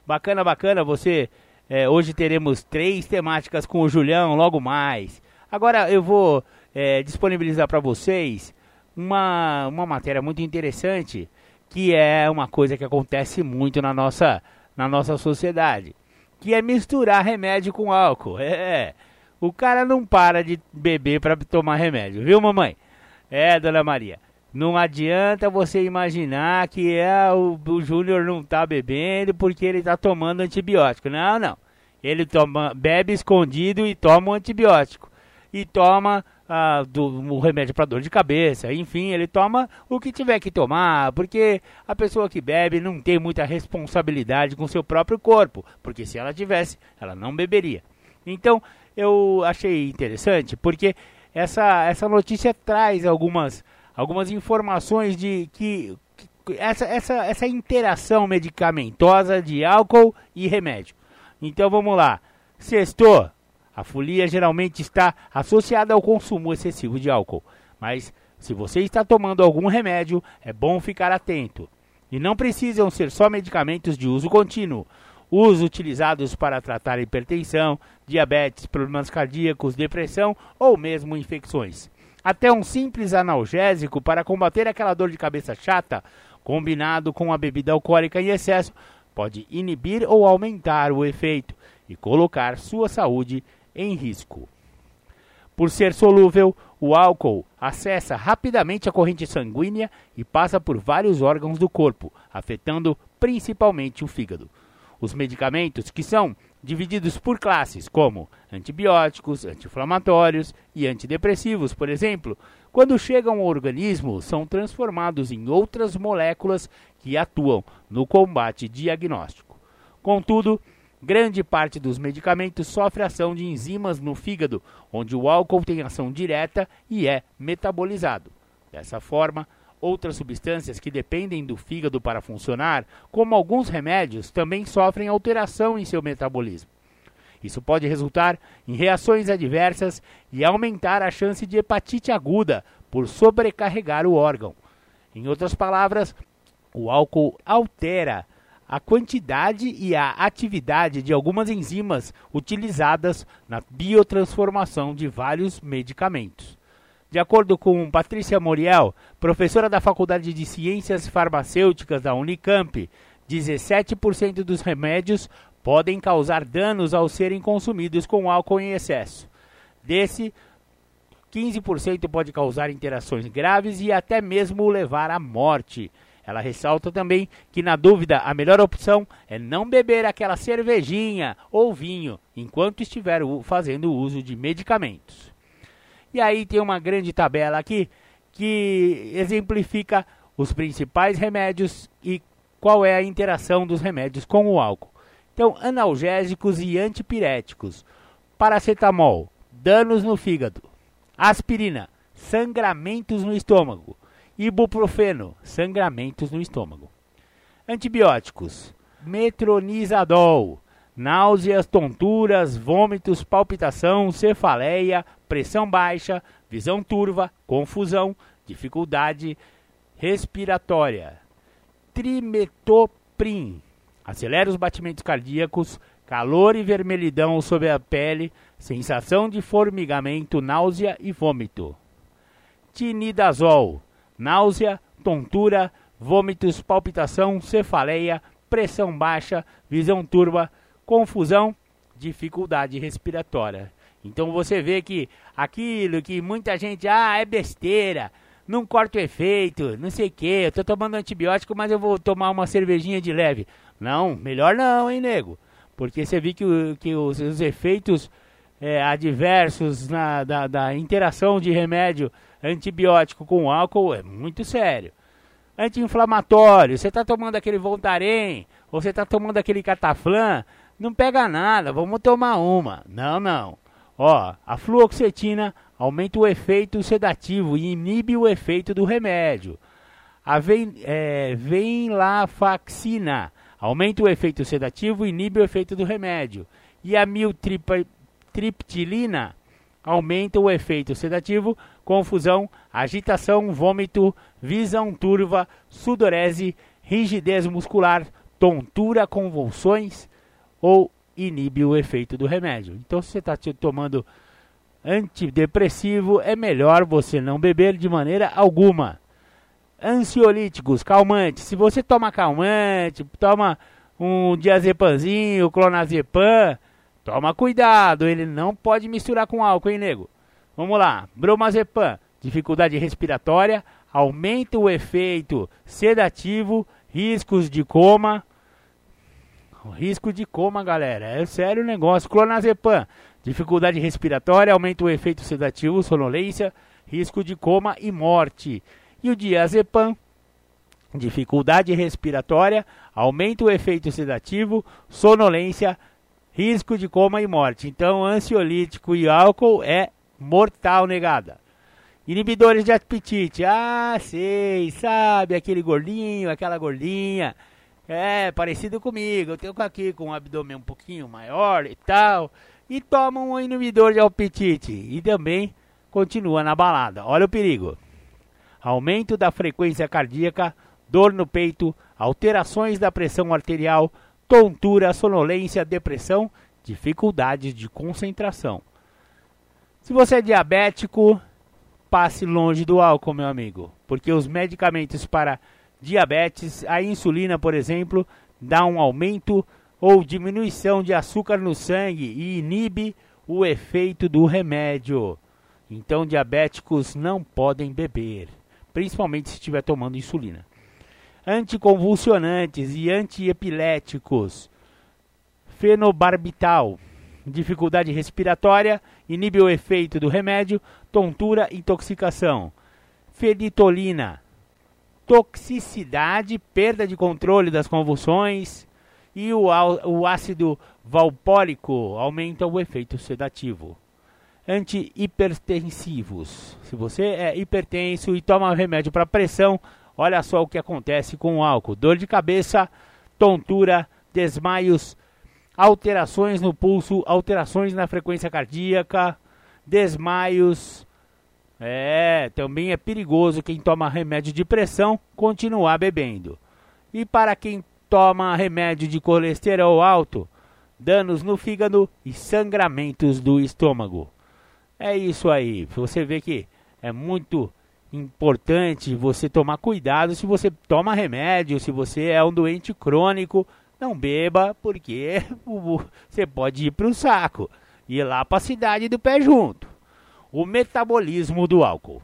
Bacana, bacana, você. É, hoje teremos três temáticas com o Julião, logo mais. Agora eu vou é, disponibilizar para vocês uma, uma matéria muito interessante, que é uma coisa que acontece muito na nossa, na nossa sociedade, que é misturar remédio com álcool. É, o cara não para de beber para tomar remédio, viu, mamãe? É, dona Maria. Não adianta você imaginar que é o, o Júnior não tá bebendo porque ele tá tomando antibiótico. Não, não. Ele toma, bebe escondido e toma um antibiótico. E toma ah, do, um remédio para dor de cabeça. Enfim, ele toma o que tiver que tomar. Porque a pessoa que bebe não tem muita responsabilidade com seu próprio corpo. Porque se ela tivesse, ela não beberia. Então, eu achei interessante porque essa, essa notícia traz algumas algumas informações de que, que essa, essa, essa interação medicamentosa de álcool e remédio. Então vamos lá. Sexto, a folia geralmente está associada ao consumo excessivo de álcool, mas se você está tomando algum remédio, é bom ficar atento. E não precisam ser só medicamentos de uso contínuo. Os utilizados para tratar hipertensão, diabetes, problemas cardíacos, depressão ou mesmo infecções. Até um simples analgésico para combater aquela dor de cabeça chata, combinado com a bebida alcoólica em excesso, pode inibir ou aumentar o efeito e colocar sua saúde em risco. Por ser solúvel, o álcool acessa rapidamente a corrente sanguínea e passa por vários órgãos do corpo, afetando principalmente o fígado. Os medicamentos, que são divididos por classes, como antibióticos, anti-inflamatórios e antidepressivos, por exemplo, quando chegam ao organismo, são transformados em outras moléculas que atuam no combate diagnóstico. Contudo, grande parte dos medicamentos sofre ação de enzimas no fígado, onde o álcool tem ação direta e é metabolizado. Dessa forma, Outras substâncias que dependem do fígado para funcionar, como alguns remédios, também sofrem alteração em seu metabolismo. Isso pode resultar em reações adversas e aumentar a chance de hepatite aguda por sobrecarregar o órgão. Em outras palavras, o álcool altera a quantidade e a atividade de algumas enzimas utilizadas na biotransformação de vários medicamentos. De acordo com Patrícia Moriel, professora da Faculdade de Ciências Farmacêuticas da Unicamp, 17% dos remédios podem causar danos ao serem consumidos com álcool em excesso. Desse, 15% pode causar interações graves e até mesmo levar à morte. Ela ressalta também que, na dúvida, a melhor opção é não beber aquela cervejinha ou vinho enquanto estiver fazendo uso de medicamentos. E aí tem uma grande tabela aqui que exemplifica os principais remédios e qual é a interação dos remédios com o álcool. Então, analgésicos e antipiréticos, paracetamol, danos no fígado, aspirina, sangramentos no estômago, ibuprofeno, sangramentos no estômago. Antibióticos, metronidazol, náuseas, tonturas, vômitos, palpitação, cefaleia, pressão baixa, visão turva, confusão, dificuldade respiratória. Trimetoprim acelera os batimentos cardíacos, calor e vermelhidão sobre a pele, sensação de formigamento, náusea e vômito. Tinidazol, náusea, tontura, vômitos, palpitação, cefaleia, pressão baixa, visão turva, confusão, dificuldade respiratória. Então você vê que aquilo que muita gente, ah, é besteira, não corta o efeito, não sei o que, eu tô tomando antibiótico, mas eu vou tomar uma cervejinha de leve. Não, melhor não, hein, nego? Porque você vê que, que os, os efeitos é, adversos na, da, da interação de remédio antibiótico com álcool é muito sério. anti-inflamatório, você está tomando aquele Voltaren, ou você está tomando aquele Cataflan, não pega nada, vamos tomar uma. Não, não. Ó, a fluoxetina aumenta o efeito sedativo e inibe o efeito do remédio. A ven, é, venlafaxina aumenta o efeito sedativo e inibe o efeito do remédio. E a miltriptilina aumenta o efeito sedativo, confusão, agitação, vômito, visão turva, sudorese, rigidez muscular, tontura, convulsões ou inibe o efeito do remédio. Então, se você está tomando antidepressivo, é melhor você não beber de maneira alguma. Ansiolíticos, calmantes. Se você toma calmante, toma um diazepamzinho, clonazepam, toma cuidado, ele não pode misturar com álcool, hein, nego? Vamos lá, bromazepam, dificuldade respiratória, aumenta o efeito sedativo, riscos de coma, risco de coma, galera. É sério o negócio. Clonazepam, dificuldade respiratória, aumenta o efeito sedativo, sonolência, risco de coma e morte. E o diazepam, dificuldade respiratória, aumenta o efeito sedativo, sonolência, risco de coma e morte. Então, ansiolítico e álcool é mortal negada. Inibidores de apetite. Ah, sei, sabe, aquele gordinho, aquela gordinha é, parecido comigo. Eu tenho aqui com um abdômen um pouquinho maior e tal. E toma um inibidor de apetite. E também continua na balada. Olha o perigo. Aumento da frequência cardíaca, dor no peito, alterações da pressão arterial, tontura, sonolência, depressão, dificuldades de concentração. Se você é diabético, passe longe do álcool, meu amigo, porque os medicamentos para diabetes, a insulina, por exemplo, dá um aumento ou diminuição de açúcar no sangue e inibe o efeito do remédio. Então, diabéticos não podem beber, principalmente se estiver tomando insulina. Anticonvulsionantes e antiepiléticos. Fenobarbital, dificuldade respiratória, inibe o efeito do remédio, tontura, intoxicação. Fenitolina, toxicidade, perda de controle das convulsões e o, o ácido valpórico aumenta o efeito sedativo. Antihipertensivos. Se você é hipertenso e toma remédio para pressão, olha só o que acontece com o álcool: dor de cabeça, tontura, desmaios, alterações no pulso, alterações na frequência cardíaca, desmaios, é, também é perigoso quem toma remédio de pressão continuar bebendo. E para quem toma remédio de colesterol alto, danos no fígado e sangramentos do estômago. É isso aí. Você vê que é muito importante você tomar cuidado se você toma remédio, se você é um doente crônico, não beba, porque você pode ir para o saco e ir lá para a cidade do pé junto o metabolismo do álcool.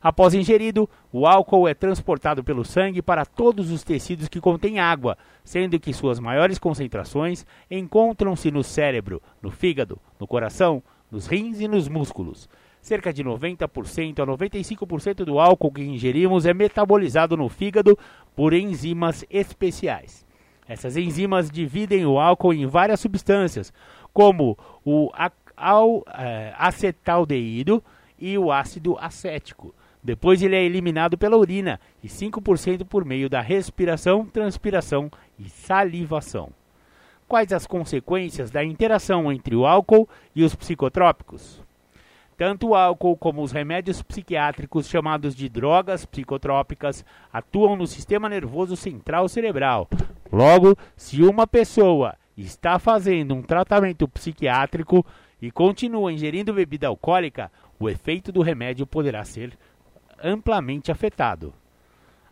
Após ingerido, o álcool é transportado pelo sangue para todos os tecidos que contêm água, sendo que suas maiores concentrações encontram-se no cérebro, no fígado, no coração, nos rins e nos músculos. Cerca de 90% a 95% do álcool que ingerimos é metabolizado no fígado por enzimas especiais. Essas enzimas dividem o álcool em várias substâncias, como o é, acetaldeído e o ácido acético. Depois ele é eliminado pela urina e 5% por meio da respiração, transpiração e salivação. Quais as consequências da interação entre o álcool e os psicotrópicos? Tanto o álcool como os remédios psiquiátricos chamados de drogas psicotrópicas atuam no sistema nervoso central cerebral. Logo, se uma pessoa está fazendo um tratamento psiquiátrico, e continua ingerindo bebida alcoólica, o efeito do remédio poderá ser amplamente afetado.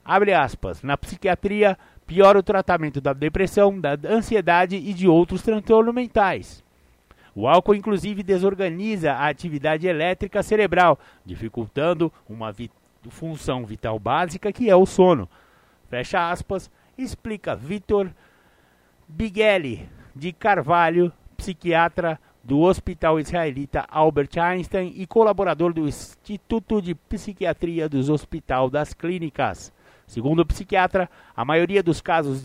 Abre aspas. Na psiquiatria, piora o tratamento da depressão, da ansiedade e de outros transtornos mentais. O álcool, inclusive, desorganiza a atividade elétrica cerebral, dificultando uma vi função vital básica que é o sono. Fecha aspas, explica Vitor Bighelli de Carvalho, psiquiatra do Hospital Israelita Albert Einstein e colaborador do Instituto de Psiquiatria dos Hospital das Clínicas. Segundo o psiquiatra, a maioria dos casos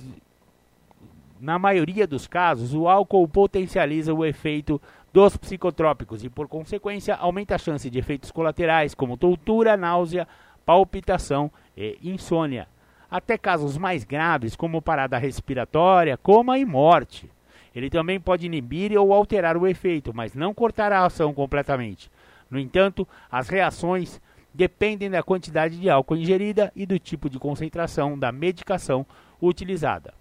na maioria dos casos, o álcool potencializa o efeito dos psicotrópicos e, por consequência, aumenta a chance de efeitos colaterais como tontura, náusea, palpitação e insônia. Até casos mais graves, como parada respiratória, coma e morte. Ele também pode inibir ou alterar o efeito, mas não cortar a ação completamente. No entanto, as reações dependem da quantidade de álcool ingerida e do tipo de concentração da medicação utilizada.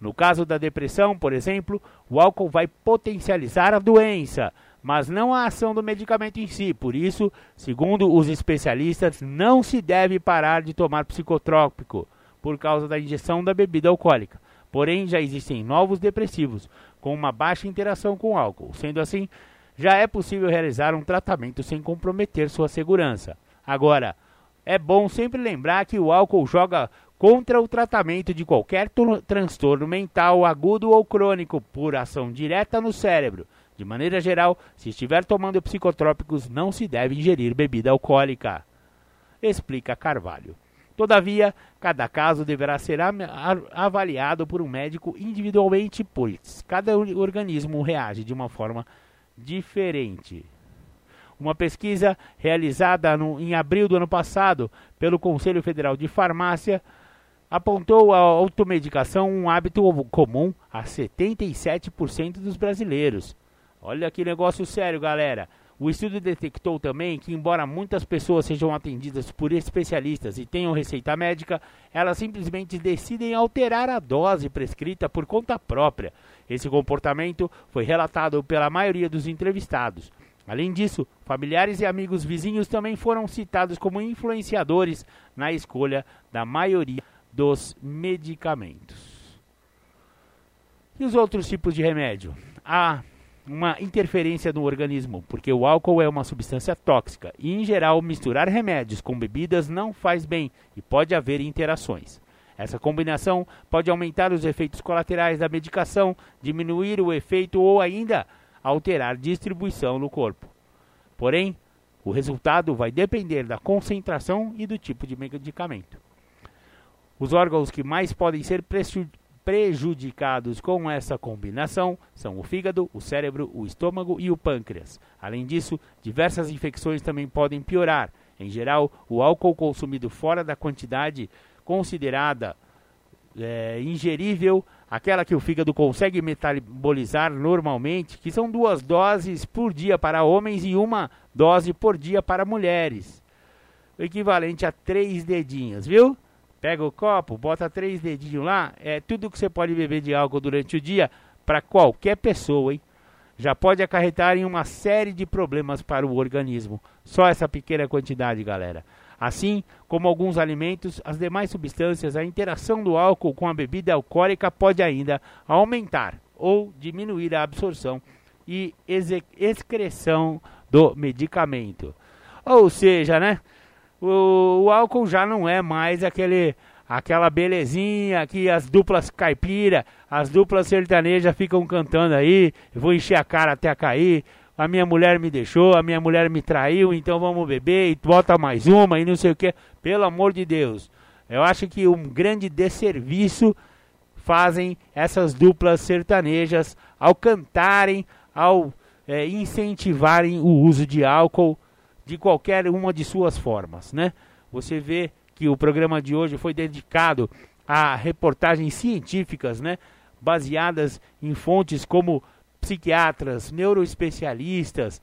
No caso da depressão, por exemplo, o álcool vai potencializar a doença, mas não a ação do medicamento em si. Por isso, segundo os especialistas, não se deve parar de tomar psicotrópico por causa da injeção da bebida alcoólica. Porém, já existem novos depressivos com uma baixa interação com álcool. Sendo assim, já é possível realizar um tratamento sem comprometer sua segurança. Agora, é bom sempre lembrar que o álcool joga contra o tratamento de qualquer transtorno mental agudo ou crônico por ação direta no cérebro. De maneira geral, se estiver tomando psicotrópicos, não se deve ingerir bebida alcoólica. Explica Carvalho. Todavia, cada caso deverá ser avaliado por um médico individualmente, pois cada organismo reage de uma forma diferente. Uma pesquisa realizada no, em abril do ano passado pelo Conselho Federal de Farmácia apontou a automedicação um hábito comum a 77% dos brasileiros. Olha que negócio sério, galera. O estudo detectou também que, embora muitas pessoas sejam atendidas por especialistas e tenham receita médica, elas simplesmente decidem alterar a dose prescrita por conta própria. Esse comportamento foi relatado pela maioria dos entrevistados. Além disso, familiares e amigos vizinhos também foram citados como influenciadores na escolha da maioria dos medicamentos. E os outros tipos de remédio? Há uma interferência no organismo, porque o álcool é uma substância tóxica e, em geral, misturar remédios com bebidas não faz bem e pode haver interações. Essa combinação pode aumentar os efeitos colaterais da medicação, diminuir o efeito ou ainda alterar distribuição no corpo. Porém, o resultado vai depender da concentração e do tipo de medicamento. Os órgãos que mais podem ser prejudicados com essa combinação são o fígado, o cérebro, o estômago e o pâncreas. Além disso, diversas infecções também podem piorar. Em geral, o álcool consumido fora da quantidade considerada é, ingerível, aquela que o fígado consegue metabolizar normalmente, que são duas doses por dia para homens e uma dose por dia para mulheres, o equivalente a três dedinhos, viu? Pega o copo, bota três dedinhos lá, é tudo que você pode beber de álcool durante o dia para qualquer pessoa, hein? Já pode acarretar em uma série de problemas para o organismo. Só essa pequena quantidade, galera. Assim como alguns alimentos, as demais substâncias, a interação do álcool com a bebida alcoólica pode ainda aumentar ou diminuir a absorção e excreção do medicamento. Ou seja, né? O, o álcool já não é mais aquele aquela belezinha que as duplas caipira, as duplas sertanejas ficam cantando aí, vou encher a cara até cair, a minha mulher me deixou, a minha mulher me traiu, então vamos beber e bota mais uma e não sei o que. Pelo amor de Deus, eu acho que um grande desserviço fazem essas duplas sertanejas ao cantarem, ao é, incentivarem o uso de álcool de qualquer uma de suas formas, né? Você vê que o programa de hoje foi dedicado a reportagens científicas, né? Baseadas em fontes como psiquiatras, neuroespecialistas,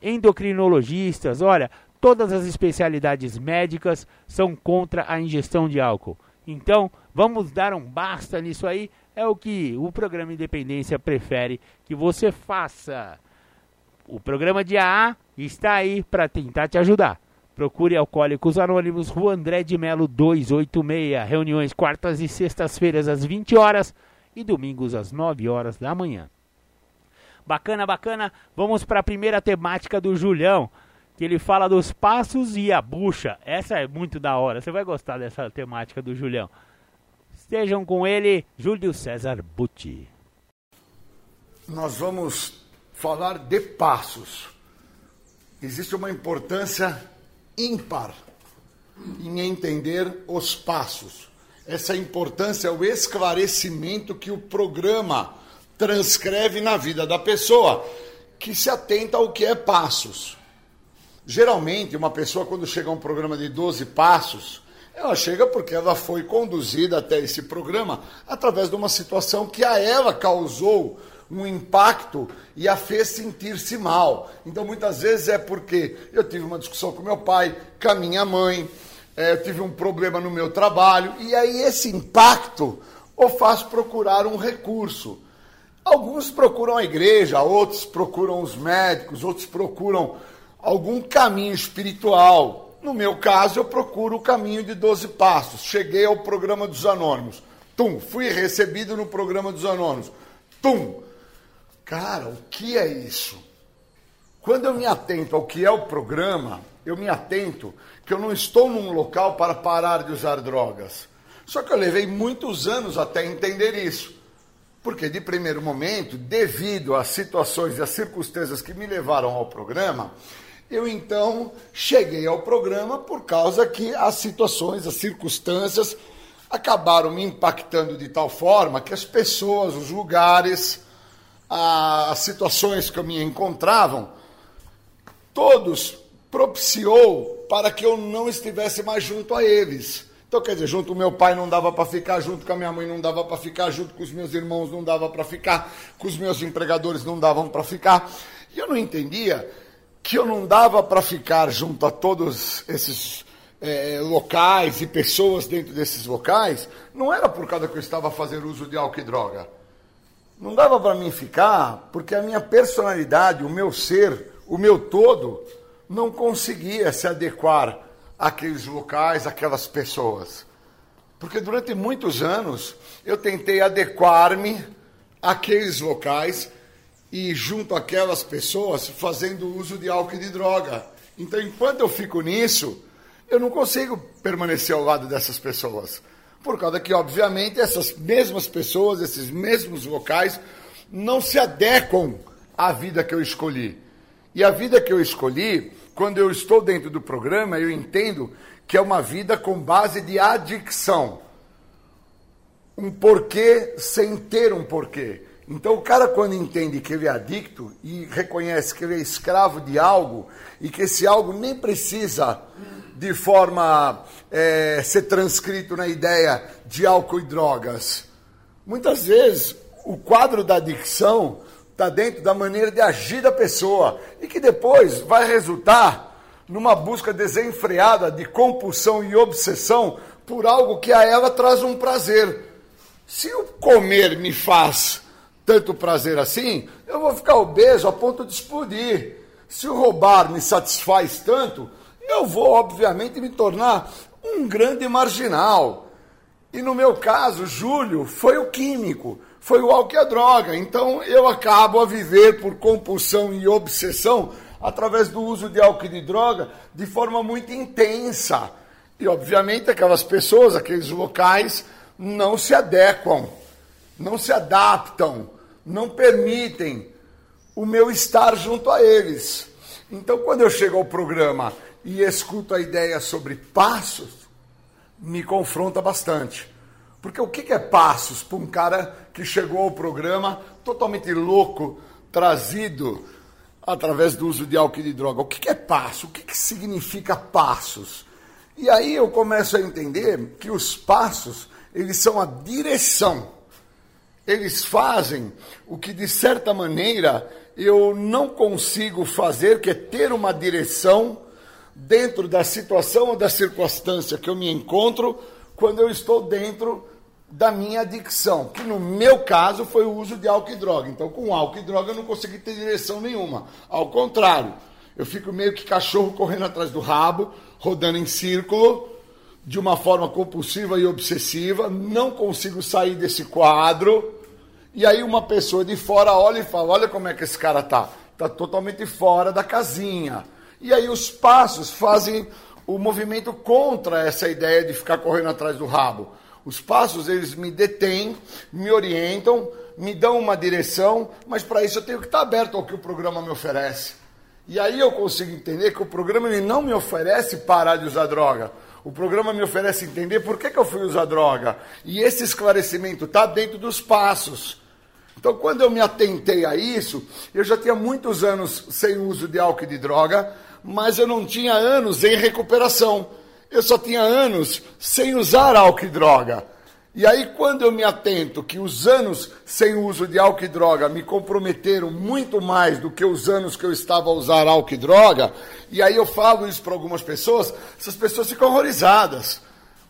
endocrinologistas, olha, todas as especialidades médicas são contra a ingestão de álcool. Então, vamos dar um basta nisso aí. É o que o programa Independência prefere que você faça. O programa de AA está aí para tentar te ajudar. Procure Alcoólicos Anônimos, Rua André de Melo 286. Reuniões quartas e sextas-feiras às 20 horas e domingos às 9 horas da manhã. Bacana, bacana. Vamos para a primeira temática do Julião, que ele fala dos passos e a bucha. Essa é muito da hora. Você vai gostar dessa temática do Julião. Estejam com ele, Júlio César Butti. Nós vamos falar de passos. Existe uma importância ímpar em entender os passos. Essa importância é o esclarecimento que o programa transcreve na vida da pessoa, que se atenta ao que é passos. Geralmente, uma pessoa, quando chega a um programa de 12 passos, ela chega porque ela foi conduzida até esse programa através de uma situação que a ela causou um impacto e a fez sentir-se mal. Então, muitas vezes é porque eu tive uma discussão com meu pai, com a minha mãe, é, eu tive um problema no meu trabalho, e aí esse impacto o faz procurar um recurso. Alguns procuram a igreja, outros procuram os médicos, outros procuram algum caminho espiritual. No meu caso, eu procuro o caminho de 12 passos. Cheguei ao programa dos anônimos. Tum, fui recebido no programa dos anônimos. Tum, Cara, o que é isso? Quando eu me atento ao que é o programa, eu me atento que eu não estou num local para parar de usar drogas. Só que eu levei muitos anos até entender isso. Porque, de primeiro momento, devido às situações e às circunstâncias que me levaram ao programa, eu então cheguei ao programa por causa que as situações, as circunstâncias acabaram me impactando de tal forma que as pessoas, os lugares, as situações que eu me encontravam, todos propiciou para que eu não estivesse mais junto a eles. Então, quer dizer, junto com meu pai não dava para ficar, junto com a minha mãe não dava para ficar, junto com os meus irmãos não dava para ficar, com os meus empregadores não davam para ficar. E eu não entendia que eu não dava para ficar junto a todos esses é, locais e pessoas dentro desses locais, não era por causa que eu estava fazendo uso de álcool e droga não dava para mim ficar porque a minha personalidade, o meu ser, o meu todo, não conseguia se adequar àqueles locais, àquelas pessoas. Porque durante muitos anos eu tentei adequar-me àqueles locais e junto àquelas pessoas fazendo uso de álcool e de droga. Então, enquanto eu fico nisso, eu não consigo permanecer ao lado dessas pessoas. Por causa que, obviamente, essas mesmas pessoas, esses mesmos locais, não se adequam à vida que eu escolhi. E a vida que eu escolhi, quando eu estou dentro do programa, eu entendo que é uma vida com base de adicção. Um porquê sem ter um porquê. Então, o cara, quando entende que ele é adicto e reconhece que ele é escravo de algo e que esse algo nem precisa de forma é, ser transcrito na ideia de álcool e drogas. Muitas vezes o quadro da adicção está dentro da maneira de agir da pessoa e que depois vai resultar numa busca desenfreada de compulsão e obsessão por algo que a ela traz um prazer. Se o comer me faz tanto prazer assim, eu vou ficar obeso a ponto de explodir. Se o roubar me satisfaz tanto, eu vou, obviamente, me tornar um grande marginal. E no meu caso, Júlio foi o químico, foi o álcool e a droga. Então eu acabo a viver por compulsão e obsessão através do uso de álcool e de droga de forma muito intensa. E obviamente aquelas pessoas, aqueles locais, não se adequam, não se adaptam, não permitem o meu estar junto a eles. Então quando eu chego ao programa e escuto a ideia sobre passos, me confronta bastante. Porque o que é passos para um cara que chegou ao programa totalmente louco, trazido através do uso de álcool e de droga? O que é passo? O que significa passos? E aí eu começo a entender que os passos, eles são a direção. Eles fazem o que de certa maneira eu não consigo fazer, que é ter uma direção dentro da situação ou da circunstância que eu me encontro quando eu estou dentro da minha adicção, que no meu caso foi o uso de álcool e droga. Então, com álcool e droga eu não consegui ter direção nenhuma. Ao contrário, eu fico meio que cachorro correndo atrás do rabo, rodando em círculo, de uma forma compulsiva e obsessiva, não consigo sair desse quadro. E aí uma pessoa de fora olha e fala: "Olha como é que esse cara tá. Tá totalmente fora da casinha". E aí os passos fazem o movimento contra essa ideia de ficar correndo atrás do rabo. Os passos, eles me detêm, me orientam, me dão uma direção, mas para isso eu tenho que estar aberto ao que o programa me oferece. E aí eu consigo entender que o programa ele não me oferece parar de usar droga. O programa me oferece entender por que, que eu fui usar droga. E esse esclarecimento está dentro dos passos. Então, quando eu me atentei a isso, eu já tinha muitos anos sem uso de álcool e de droga, mas eu não tinha anos em recuperação. Eu só tinha anos sem usar álcool e droga. E aí, quando eu me atento que os anos sem uso de álcool e droga me comprometeram muito mais do que os anos que eu estava a usar álcool e droga, e aí eu falo isso para algumas pessoas, essas pessoas ficam horrorizadas.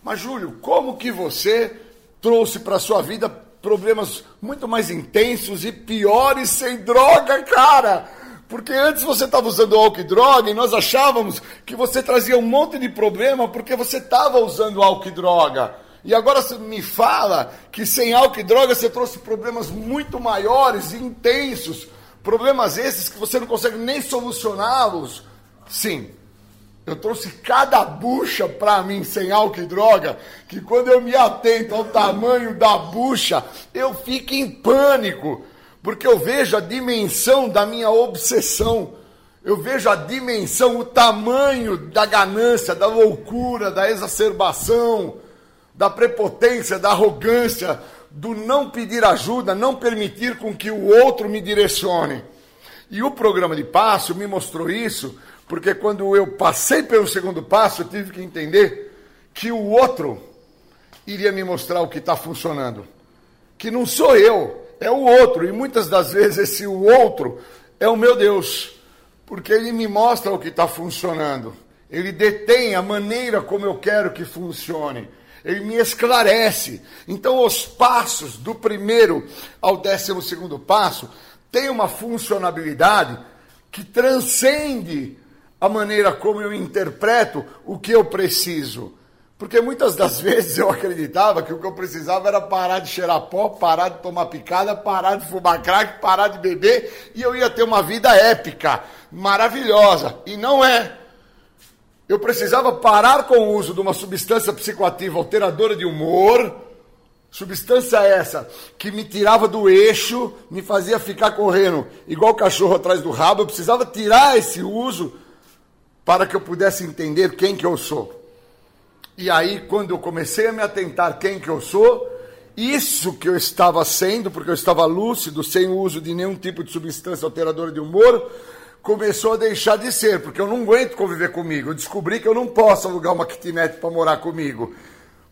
Mas, Júlio, como que você trouxe para a sua vida problemas muito mais intensos e piores sem droga, cara? Porque antes você estava usando álcool e droga e nós achávamos que você trazia um monte de problema porque você estava usando álcool e droga. E agora você me fala que sem álcool e droga você trouxe problemas muito maiores e intensos. Problemas esses que você não consegue nem solucioná-los. Sim, eu trouxe cada bucha para mim sem álcool e droga, que quando eu me atento ao tamanho da bucha, eu fico em pânico, porque eu vejo a dimensão da minha obsessão. Eu vejo a dimensão, o tamanho da ganância, da loucura, da exacerbação da prepotência, da arrogância, do não pedir ajuda, não permitir com que o outro me direcione. E o programa de passo me mostrou isso, porque quando eu passei pelo segundo passo, eu tive que entender que o outro iria me mostrar o que está funcionando. Que não sou eu, é o outro. E muitas das vezes esse o outro é o meu Deus, porque ele me mostra o que está funcionando. Ele detém a maneira como eu quero que funcione ele me esclarece. Então, os passos do primeiro ao décimo segundo passo têm uma funcionalidade que transcende a maneira como eu interpreto o que eu preciso. Porque muitas das vezes eu acreditava que o que eu precisava era parar de cheirar pó, parar de tomar picada, parar de fumar crack, parar de beber e eu ia ter uma vida épica, maravilhosa. E não é eu precisava parar com o uso de uma substância psicoativa alteradora de humor, substância essa que me tirava do eixo, me fazia ficar correndo igual cachorro atrás do rabo. Eu precisava tirar esse uso para que eu pudesse entender quem que eu sou. E aí, quando eu comecei a me atentar quem que eu sou, isso que eu estava sendo, porque eu estava lúcido, sem o uso de nenhum tipo de substância alteradora de humor, começou a deixar de ser, porque eu não aguento conviver comigo. Eu descobri que eu não posso alugar uma kitnet para morar comigo.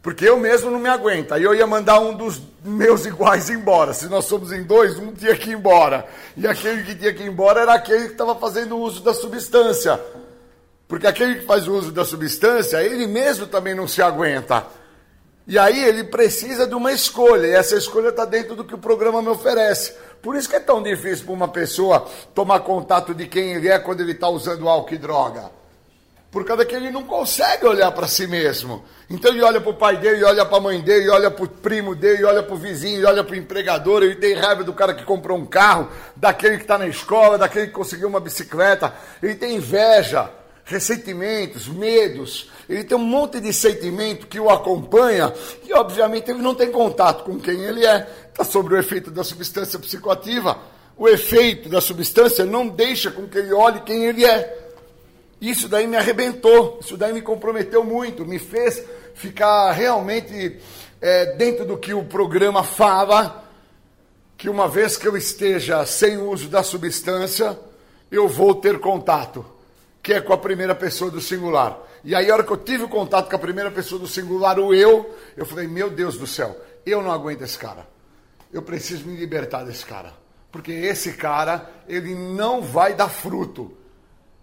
Porque eu mesmo não me aguento. Aí eu ia mandar um dos meus iguais embora. Se nós somos em dois, um tinha que ir embora. E aquele que tinha que ir embora era aquele que estava fazendo uso da substância. Porque aquele que faz uso da substância, ele mesmo também não se aguenta. E aí ele precisa de uma escolha. E essa escolha está dentro do que o programa me oferece. Por isso que é tão difícil para uma pessoa tomar contato de quem ele é quando ele está usando álcool e droga. Por causa que ele não consegue olhar para si mesmo. Então ele olha para o pai dele, olha para a mãe dele, olha para o primo dele, olha para o vizinho, olha para o empregador, ele tem raiva do cara que comprou um carro, daquele que está na escola, daquele que conseguiu uma bicicleta, ele tem inveja, ressentimentos, medos, ele tem um monte de sentimento que o acompanha. E obviamente ele não tem contato com quem ele é, está sobre o efeito da substância psicoativa. O efeito da substância não deixa com que ele olhe quem ele é. Isso daí me arrebentou, isso daí me comprometeu muito, me fez ficar realmente é, dentro do que o programa fala, que uma vez que eu esteja sem uso da substância, eu vou ter contato, que é com a primeira pessoa do singular. E aí, a hora que eu tive o contato com a primeira pessoa do singular, o eu, eu falei: Meu Deus do céu, eu não aguento esse cara eu preciso me libertar desse cara. Porque esse cara, ele não vai dar fruto.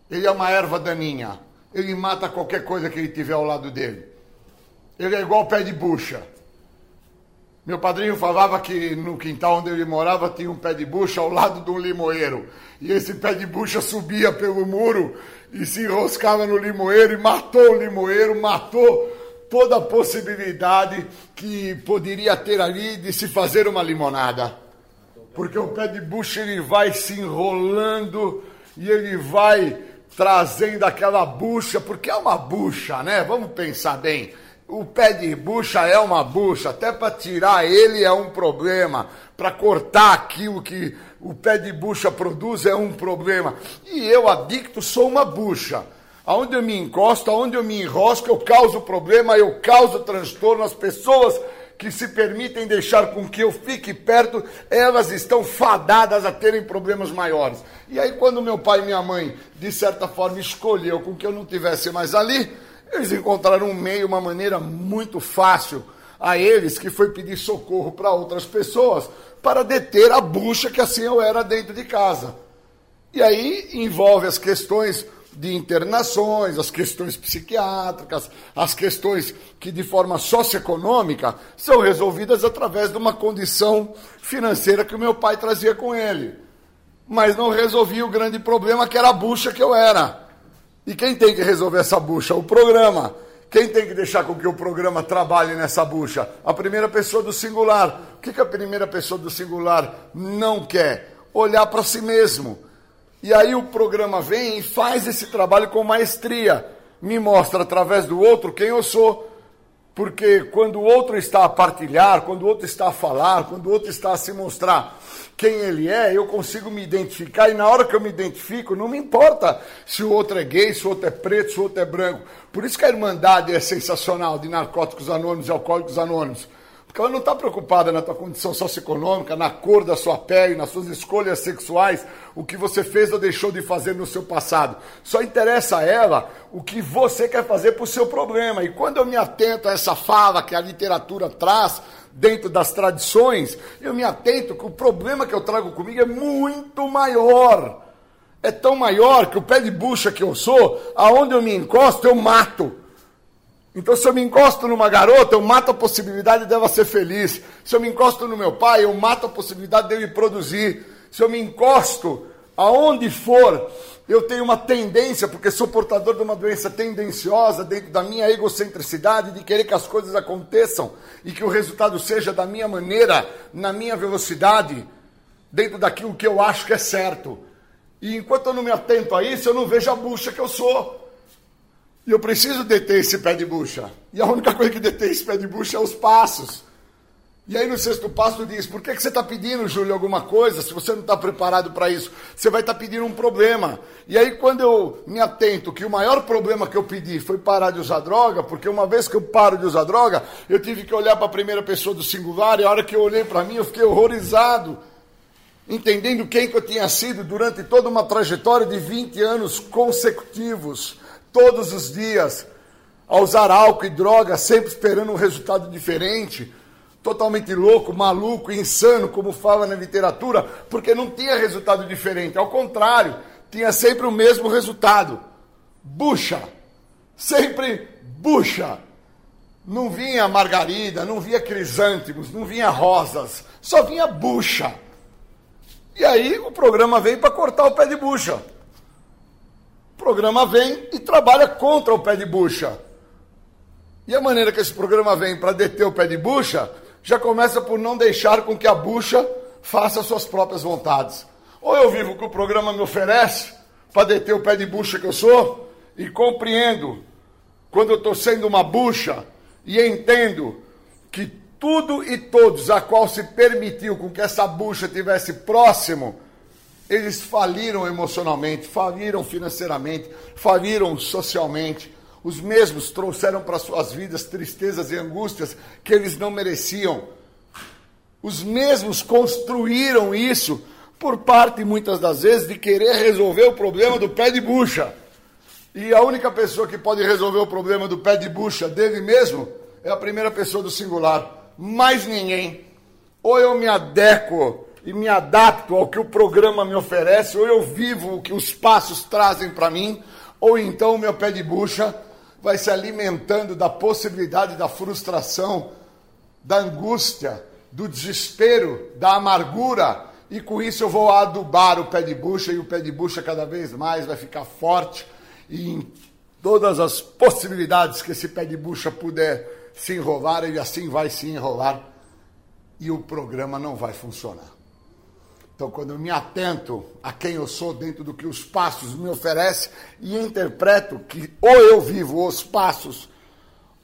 Ele é uma erva daninha. Ele mata qualquer coisa que ele tiver ao lado dele. Ele é igual pé de bucha. Meu padrinho falava que no quintal onde ele morava tinha um pé de bucha ao lado de um limoeiro. E esse pé de bucha subia pelo muro e se enroscava no limoeiro e matou o limoeiro, matou toda a possibilidade que poderia ter ali de se fazer uma limonada. Porque o pé de bucha ele vai se enrolando e ele vai trazendo aquela bucha, porque é uma bucha, né? Vamos pensar bem. O pé de bucha é uma bucha, até para tirar ele é um problema, para cortar aquilo que o pé de bucha produz é um problema. E eu, adicto, sou uma bucha. Aonde eu me encosto, aonde eu me enrosco, eu causo problema, eu causo transtorno. As pessoas que se permitem deixar com que eu fique perto, elas estão fadadas a terem problemas maiores. E aí, quando meu pai e minha mãe, de certa forma, escolheu com que eu não tivesse mais ali, eles encontraram um meio, uma maneira muito fácil a eles, que foi pedir socorro para outras pessoas, para deter a bucha que assim eu era dentro de casa. E aí envolve as questões de internações, as questões psiquiátricas, as questões que de forma socioeconômica são resolvidas através de uma condição financeira que o meu pai trazia com ele. Mas não resolvia o grande problema que era a bucha que eu era. E quem tem que resolver essa bucha? O programa. Quem tem que deixar com que o programa trabalhe nessa bucha? A primeira pessoa do singular. O que, que a primeira pessoa do singular não quer? Olhar para si mesmo e aí o programa vem e faz esse trabalho com maestria. Me mostra através do outro quem eu sou. Porque quando o outro está a partilhar, quando o outro está a falar, quando o outro está a se mostrar quem ele é, eu consigo me identificar. E na hora que eu me identifico, não me importa se o outro é gay, se o outro é preto, se o outro é branco. Por isso que a Irmandade é sensacional de Narcóticos Anônimos e Alcoólicos Anônimos porque ela não está preocupada na tua condição socioeconômica, na cor da sua pele, nas suas escolhas sexuais, o que você fez ou deixou de fazer no seu passado. Só interessa a ela o que você quer fazer para o seu problema. E quando eu me atento a essa fala que a literatura traz dentro das tradições, eu me atento que o problema que eu trago comigo é muito maior. É tão maior que o pé de bucha que eu sou, aonde eu me encosto, eu mato. Então, se eu me encosto numa garota, eu mato a possibilidade dela ser feliz. Se eu me encosto no meu pai, eu mato a possibilidade dele produzir. Se eu me encosto aonde for, eu tenho uma tendência, porque sou portador de uma doença tendenciosa dentro da minha egocentricidade, de querer que as coisas aconteçam e que o resultado seja da minha maneira, na minha velocidade, dentro daquilo que eu acho que é certo. E enquanto eu não me atento a isso, eu não vejo a bucha que eu sou. E eu preciso deter esse pé de bucha. E a única coisa que detém esse pé de bucha é os passos. E aí no sexto passo diz, por que, que você está pedindo, Júlio, alguma coisa, se você não está preparado para isso? Você vai estar tá pedindo um problema. E aí quando eu me atento que o maior problema que eu pedi foi parar de usar droga, porque uma vez que eu paro de usar droga, eu tive que olhar para a primeira pessoa do singular, e a hora que eu olhei para mim, eu fiquei horrorizado. Entendendo quem que eu tinha sido durante toda uma trajetória de 20 anos consecutivos todos os dias a usar álcool e droga, sempre esperando um resultado diferente, totalmente louco, maluco, insano, como fala na literatura, porque não tinha resultado diferente. Ao contrário, tinha sempre o mesmo resultado: bucha. Sempre bucha. Não vinha margarida, não vinha crisântemos, não vinha rosas, só vinha bucha. E aí o programa veio para cortar o pé de bucha. O programa vem e trabalha contra o pé de bucha. E a maneira que esse programa vem para deter o pé de bucha já começa por não deixar com que a bucha faça suas próprias vontades. Ou eu vivo o que o programa me oferece para deter o pé de bucha que eu sou e compreendo quando eu estou sendo uma bucha e entendo que tudo e todos a qual se permitiu com que essa bucha tivesse próximo eles faliram emocionalmente, faliram financeiramente, faliram socialmente. Os mesmos trouxeram para suas vidas tristezas e angústias que eles não mereciam. Os mesmos construíram isso por parte, muitas das vezes, de querer resolver o problema do pé de bucha. E a única pessoa que pode resolver o problema do pé de bucha dele mesmo é a primeira pessoa do singular. Mais ninguém. Ou eu me adequo e me adapto ao que o programa me oferece, ou eu vivo o que os passos trazem para mim, ou então o meu pé de bucha vai se alimentando da possibilidade da frustração, da angústia, do desespero, da amargura, e com isso eu vou adubar o pé de bucha e o pé de bucha cada vez mais vai ficar forte. E em todas as possibilidades que esse pé de bucha puder se enrolar, ele assim vai se enrolar. E o programa não vai funcionar. Então, quando eu me atento a quem eu sou dentro do que os passos me oferecem e interpreto que ou eu vivo os passos,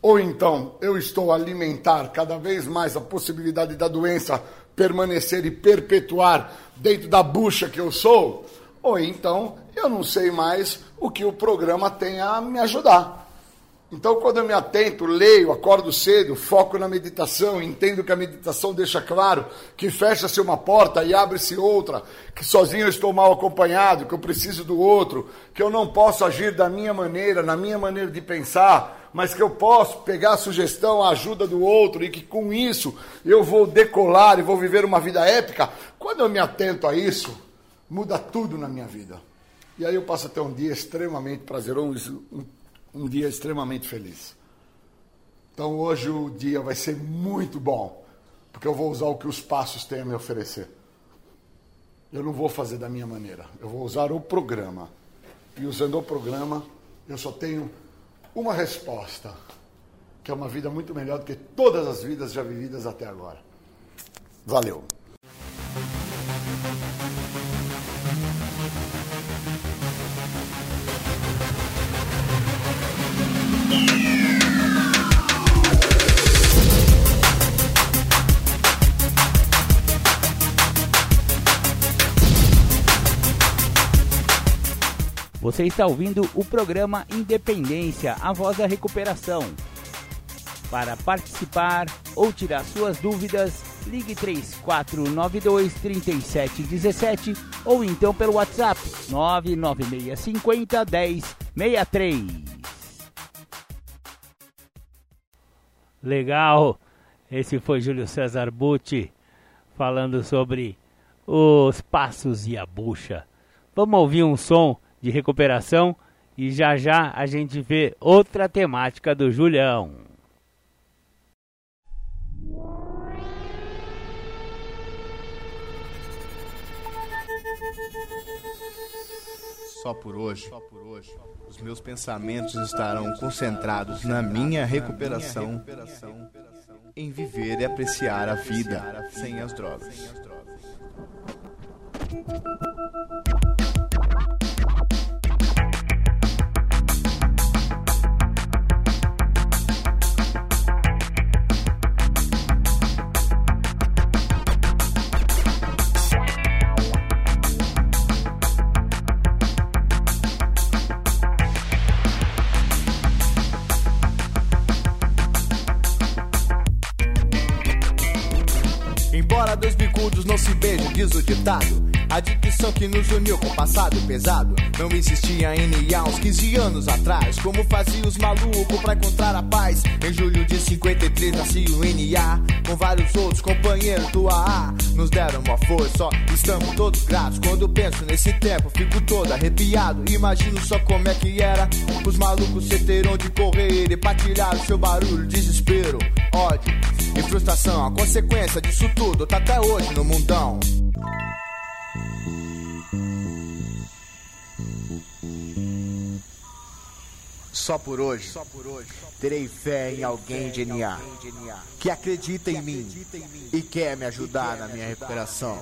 ou então eu estou a alimentar cada vez mais a possibilidade da doença permanecer e perpetuar dentro da bucha que eu sou, ou então eu não sei mais o que o programa tem a me ajudar. Então, quando eu me atento, leio, acordo cedo, foco na meditação, entendo que a meditação deixa claro que fecha-se uma porta e abre-se outra, que sozinho eu estou mal acompanhado, que eu preciso do outro, que eu não posso agir da minha maneira, na minha maneira de pensar, mas que eu posso pegar a sugestão, a ajuda do outro e que com isso eu vou decolar e vou viver uma vida épica. Quando eu me atento a isso, muda tudo na minha vida. E aí eu passo a ter um dia extremamente prazeroso, um dia extremamente feliz. Então hoje o dia vai ser muito bom, porque eu vou usar o que os passos têm a me oferecer. Eu não vou fazer da minha maneira, eu vou usar o programa. E usando o programa, eu só tenho uma resposta, que é uma vida muito melhor do que todas as vidas já vividas até agora. Valeu! Você está ouvindo o programa Independência, a voz da recuperação. Para participar ou tirar suas dúvidas, ligue 3492 3717 ou então pelo WhatsApp 99650 1063. Legal! Esse foi Júlio César Butti falando sobre os passos e a bucha. Vamos ouvir um som de recuperação e já já a gente vê outra temática do Julião. Só por hoje, só por hoje, os meus pensamentos estarão concentrados na minha recuperação, em viver e apreciar a vida sem as drogas. Diz o ditado. A dicção que nos uniu com o passado pesado. Não existia NA uns 15 anos atrás. Como fazia os malucos pra encontrar a paz? Em julho de 53 nasci o NA Com vários outros companheiros do AA Nos deram uma força, só estamos todos gratos. Quando penso nesse tempo fico todo arrepiado. Imagino só como é que era. Os malucos se terão de correr E partilhar o seu barulho, desespero, ódio e frustração. A consequência disso tudo tá até hoje no mundão Só por hoje, Só por hoje terei fé em alguém de NA que acredita em mim e quer me ajudar na minha recuperação.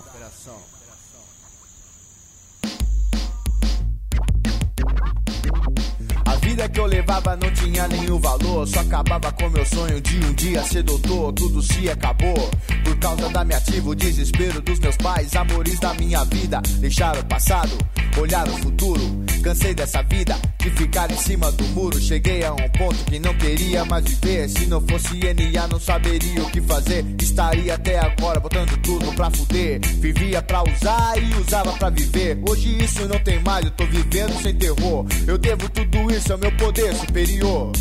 vida que eu levava não tinha nenhum valor. Só acabava com meu sonho de um dia ser doutor. Tudo se acabou por causa da minha ativa, o desespero dos meus pais. Amores da minha vida deixaram o passado, olharam o futuro. Cansei dessa vida de ficar em cima do muro. Cheguei a um ponto que não queria mais viver. Se não fosse NA, não saberia o que fazer. Estaria até agora botando tudo pra fuder. Vivia pra usar e usava pra viver. Hoje isso não tem mais, eu tô vivendo sem terror. Eu devo tudo isso ao meu poder superior.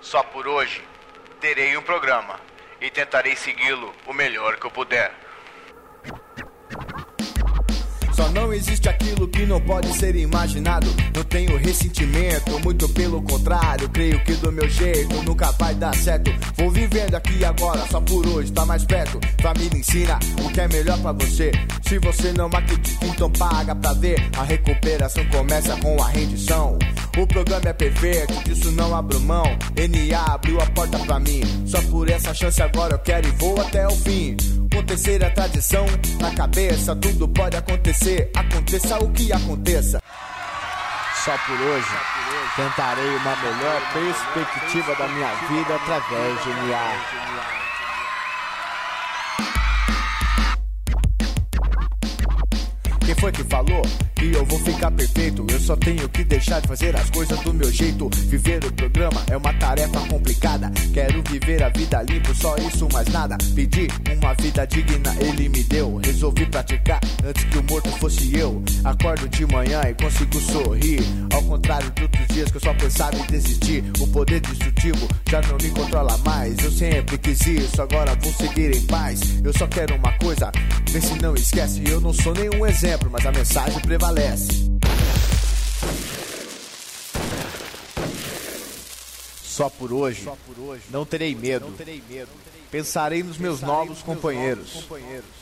Só por hoje terei um programa e tentarei segui-lo o melhor que eu puder. Só não existe aquilo que não pode ser imaginado. Não tenho ressentimento, muito pelo contrário. Creio que do meu jeito nunca vai dar certo. Vou vivendo aqui agora, só por hoje, tá mais perto. Família ensina o que é melhor para você. Se você não acredita, então paga pra ver. A recuperação começa com a rendição. O programa é perfeito, disso não abro mão. NA abriu a porta pra mim. Só por essa chance agora eu quero e vou até o fim acontecer a tradição na cabeça, tudo pode acontecer, você, aconteça o que aconteça. Só por hoje, tentarei uma melhor perspectiva da minha vida através de IA. Quem foi que falou? Que eu vou ficar perfeito? Eu só tenho que deixar de fazer as coisas do meu jeito. Viver o programa é uma tarefa complicada. Quero viver a vida limpo, só isso, mais nada. Pedi uma vida digna, ele me deu. Resolvi praticar antes que o morto fosse eu. Acordo de manhã e consigo sorrir. Ao contrário de outros dias que eu só pensava em desistir. O poder destrutivo já não me controla mais. Eu sempre quis isso, agora vou seguir em paz. Eu só quero uma coisa, vê se não esquece. Eu não sou nenhum exemplo, mas a mensagem prevalece. Só por hoje, não terei medo. Pensarei nos meus novos companheiros,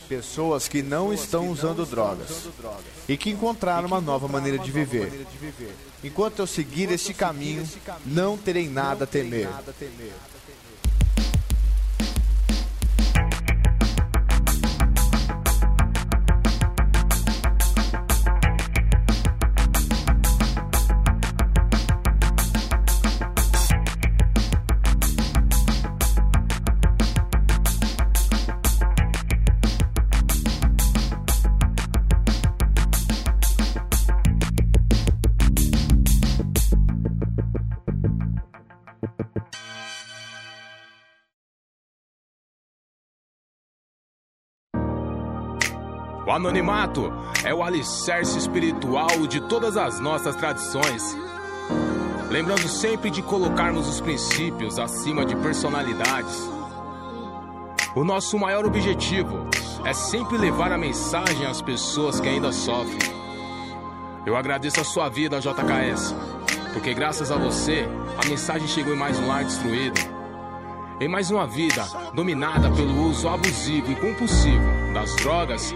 pessoas que não estão usando drogas. e que encontraram uma nova maneira de viver. Enquanto eu seguir este caminho, não terei nada a temer. O anonimato é o alicerce espiritual de todas as nossas tradições. Lembrando sempre de colocarmos os princípios acima de personalidades. O nosso maior objetivo é sempre levar a mensagem às pessoas que ainda sofrem. Eu agradeço a sua vida, JKS, porque graças a você a mensagem chegou em mais um lar destruído. Em mais uma vida dominada pelo uso abusivo e compulsivo das drogas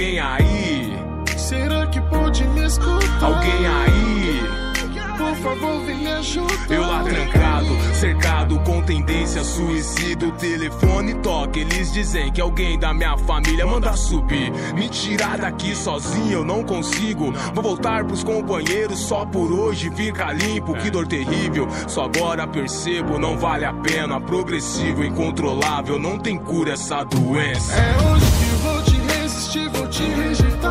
aí? Será que pode me escutar? Alguém aí? Por favor, vem me ajudar. Eu lá trancado, cercado com tendência suicida. O telefone toca, eles dizem que alguém da minha família manda subir. Me tirar daqui sozinho eu não consigo. Vou voltar pros companheiros só por hoje fica limpo. Que dor terrível, só agora percebo, não vale a pena. Progressivo, incontrolável, não tem cura essa doença. É hoje que vou te vou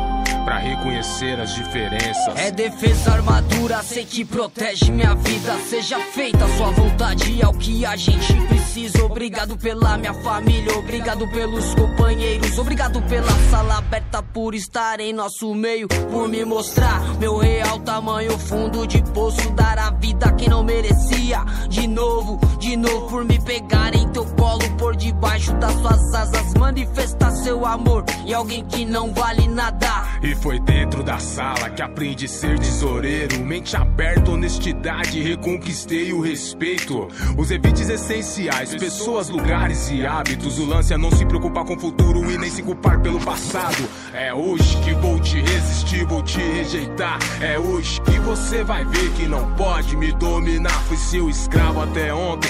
para reconhecer as diferenças. É defesa, armadura, sei que protege minha vida. Seja feita a sua vontade, é o que a gente precisa. Obrigado pela minha família, obrigado pelos companheiros, obrigado pela sala aberta por estar em nosso meio, por me mostrar meu real tamanho, fundo de poço, dar a vida a quem não merecia. De novo, de novo, por me pegar em teu colo, por debaixo das suas asas, manifestar seu amor e alguém que não vale nada. E foi dentro da sala que aprendi a ser tesoureiro. Mente aberta, honestidade, reconquistei o respeito. Os evites essenciais, pessoas, lugares e hábitos. O lance é não se preocupar com o futuro e nem se culpar pelo passado. É hoje que vou te resistir, vou te rejeitar. É hoje que você vai ver que não pode me dominar. Fui seu escravo até ontem,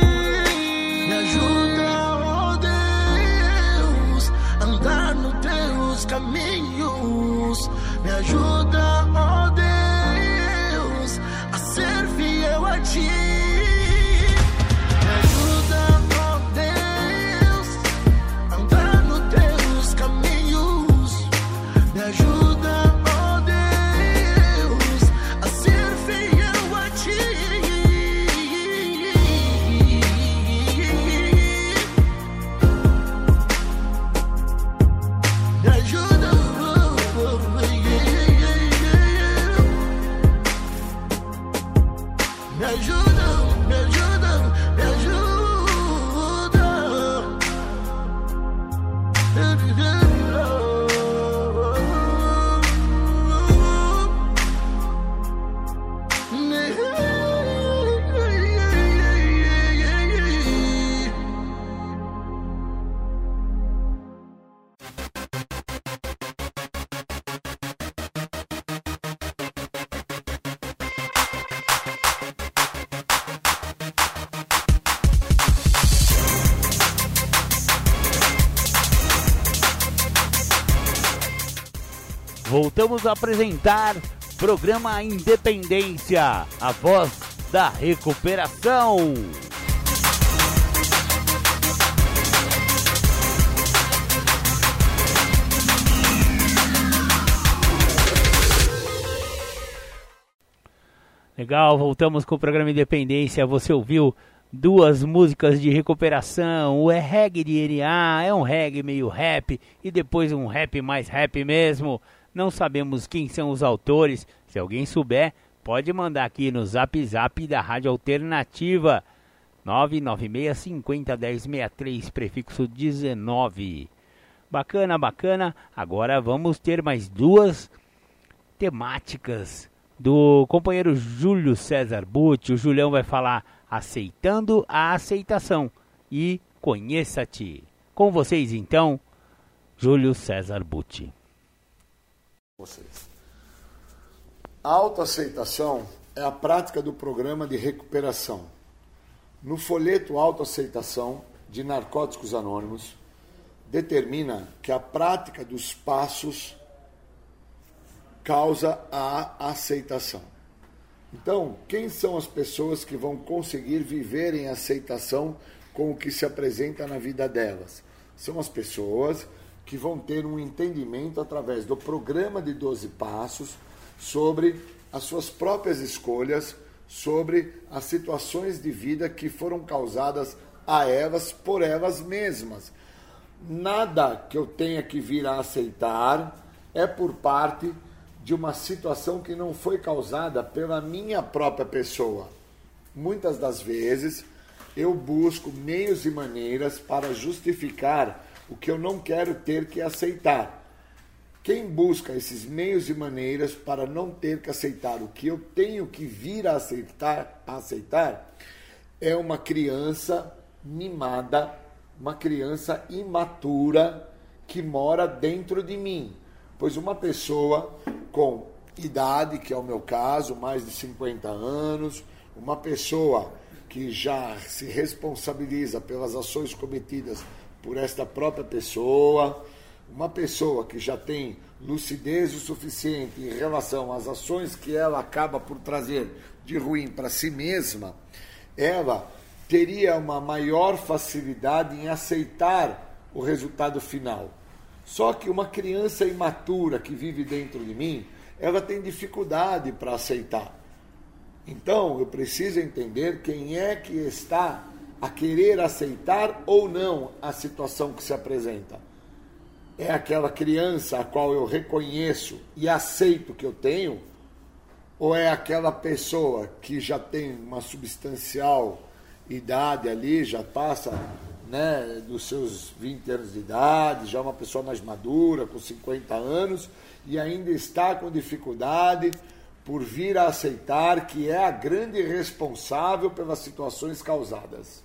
Voltamos a apresentar programa Independência, a voz da recuperação. Legal, voltamos com o programa Independência. Você ouviu duas músicas de recuperação. O é reggae de NA, é um reggae meio rap e depois um rap mais rap mesmo. Não sabemos quem são os autores. Se alguém souber, pode mandar aqui no Zap Zap da Rádio Alternativa 996 50 1063, prefixo 19. Bacana, bacana. Agora vamos ter mais duas temáticas do companheiro Júlio César Butti. O Julião vai falar aceitando a aceitação e conheça-te. Com vocês então, Júlio César Butti. Vocês. A autoaceitação é a prática do programa de recuperação. No folheto Autoaceitação de Narcóticos Anônimos, determina que a prática dos passos causa a aceitação. Então, quem são as pessoas que vão conseguir viver em aceitação com o que se apresenta na vida delas? São as pessoas que vão ter um entendimento através do programa de 12 passos sobre as suas próprias escolhas, sobre as situações de vida que foram causadas a elas por elas mesmas. Nada que eu tenha que vir a aceitar é por parte de uma situação que não foi causada pela minha própria pessoa. Muitas das vezes eu busco meios e maneiras para justificar o que eu não quero ter que aceitar. Quem busca esses meios e maneiras para não ter que aceitar o que eu tenho que vir a aceitar, a aceitar é uma criança mimada, uma criança imatura que mora dentro de mim. Pois uma pessoa com idade, que é o meu caso, mais de 50 anos, uma pessoa que já se responsabiliza pelas ações cometidas por esta própria pessoa, uma pessoa que já tem lucidez o suficiente em relação às ações que ela acaba por trazer de ruim para si mesma, ela teria uma maior facilidade em aceitar o resultado final. Só que uma criança imatura que vive dentro de mim, ela tem dificuldade para aceitar. Então, eu preciso entender quem é que está a querer aceitar ou não a situação que se apresenta. É aquela criança a qual eu reconheço e aceito que eu tenho, ou é aquela pessoa que já tem uma substancial idade ali, já passa né, dos seus 20 anos de idade, já é uma pessoa mais madura, com 50 anos, e ainda está com dificuldade por vir a aceitar que é a grande responsável pelas situações causadas.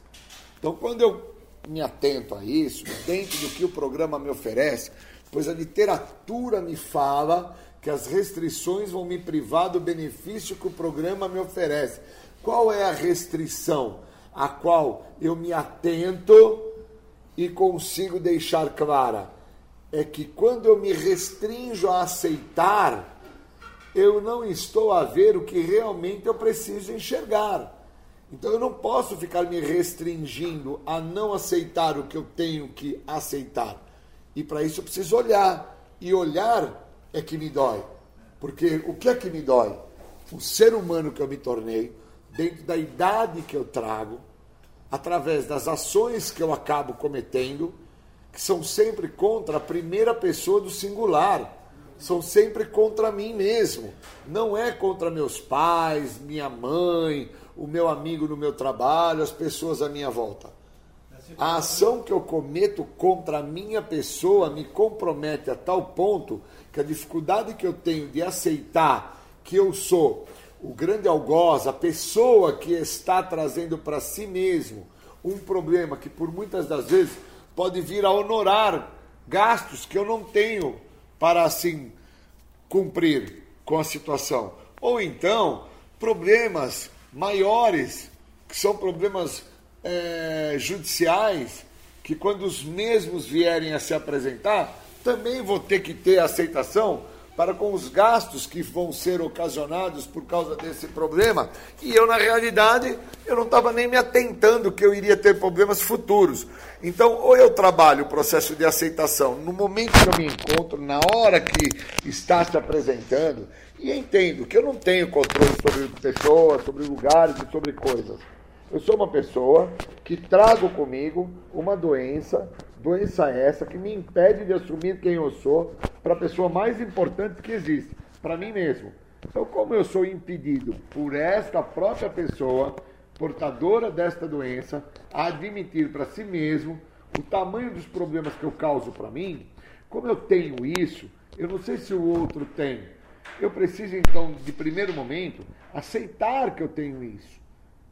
Então, quando eu me atento a isso, dentro do que o programa me oferece, pois a literatura me fala que as restrições vão me privar do benefício que o programa me oferece. Qual é a restrição a qual eu me atento e consigo deixar clara? é que quando eu me restringo a aceitar, eu não estou a ver o que realmente eu preciso enxergar. Então eu não posso ficar me restringindo a não aceitar o que eu tenho que aceitar. E para isso eu preciso olhar. E olhar é que me dói. Porque o que é que me dói? O ser humano que eu me tornei, dentro da idade que eu trago, através das ações que eu acabo cometendo, que são sempre contra a primeira pessoa do singular, são sempre contra mim mesmo. Não é contra meus pais, minha mãe, o meu amigo no meu trabalho, as pessoas à minha volta. A ação que eu cometo contra a minha pessoa me compromete a tal ponto que a dificuldade que eu tenho de aceitar que eu sou o grande algoz, a pessoa que está trazendo para si mesmo um problema que por muitas das vezes pode vir a honorar gastos que eu não tenho para assim cumprir com a situação. Ou então, problemas maiores, que são problemas é, judiciais, que quando os mesmos vierem a se apresentar, também vou ter que ter aceitação para com os gastos que vão ser ocasionados por causa desse problema. E eu, na realidade, eu não estava nem me atentando que eu iria ter problemas futuros. Então, ou eu trabalho o processo de aceitação no momento que eu me encontro, na hora que está se apresentando, e entendo que eu não tenho controle sobre pessoas, sobre lugares e sobre coisas. Eu sou uma pessoa que trago comigo uma doença Doença essa que me impede de assumir quem eu sou para a pessoa mais importante que existe, para mim mesmo. Então, como eu sou impedido por esta própria pessoa, portadora desta doença, a admitir para si mesmo o tamanho dos problemas que eu causo para mim, como eu tenho isso, eu não sei se o outro tem. Eu preciso, então, de primeiro momento, aceitar que eu tenho isso.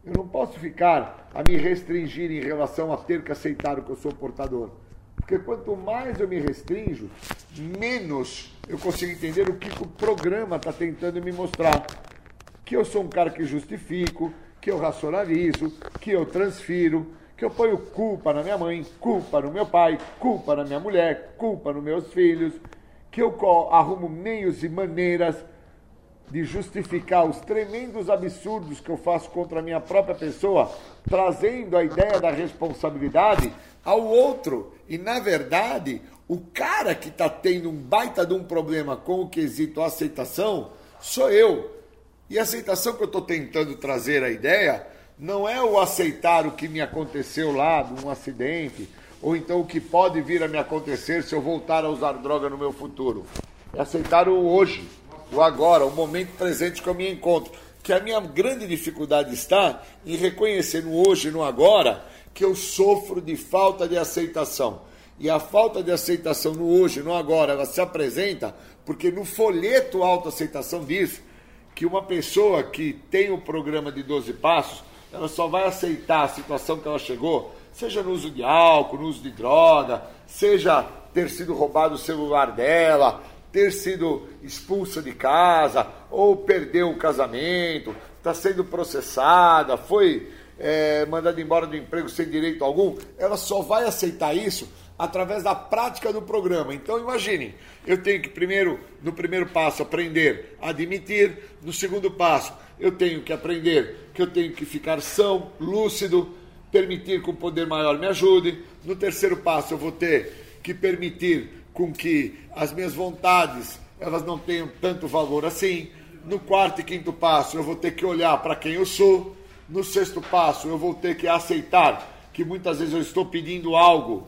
Eu não posso ficar a me restringir em relação a ter que aceitar o que eu sou portador. Porque quanto mais eu me restringo, menos eu consigo entender o que o programa está tentando me mostrar. Que eu sou um cara que justifico, que eu racionalizo, que eu transfiro, que eu ponho culpa na minha mãe, culpa no meu pai, culpa na minha mulher, culpa nos meus filhos, que eu arrumo meios e maneiras de justificar os tremendos absurdos que eu faço contra a minha própria pessoa, trazendo a ideia da responsabilidade ao outro. E, na verdade, o cara que está tendo um baita de um problema com o quesito aceitação sou eu. E a aceitação que eu estou tentando trazer a ideia não é o aceitar o que me aconteceu lá, de um acidente, ou então o que pode vir a me acontecer se eu voltar a usar droga no meu futuro. É aceitar o hoje, o agora, o momento presente que eu me encontro. Que a minha grande dificuldade está em reconhecer no hoje no agora que eu sofro de falta de aceitação. E a falta de aceitação no hoje, no agora, ela se apresenta porque no folheto autoaceitação diz que uma pessoa que tem o programa de 12 passos, ela só vai aceitar a situação que ela chegou, seja no uso de álcool, no uso de droga, seja ter sido roubado o celular dela, ter sido expulsa de casa, ou perdeu o casamento, está sendo processada, foi é, mandada embora do emprego sem direito algum, ela só vai aceitar isso através da prática do programa. Então imagine, eu tenho que primeiro, no primeiro passo, aprender a admitir, no segundo passo, eu tenho que aprender que eu tenho que ficar são, lúcido, permitir que o poder maior me ajude. No terceiro passo, eu vou ter que permitir com que as minhas vontades elas não tenham tanto valor assim. No quarto e quinto passo, eu vou ter que olhar para quem eu sou. No sexto passo, eu vou ter que aceitar que muitas vezes eu estou pedindo algo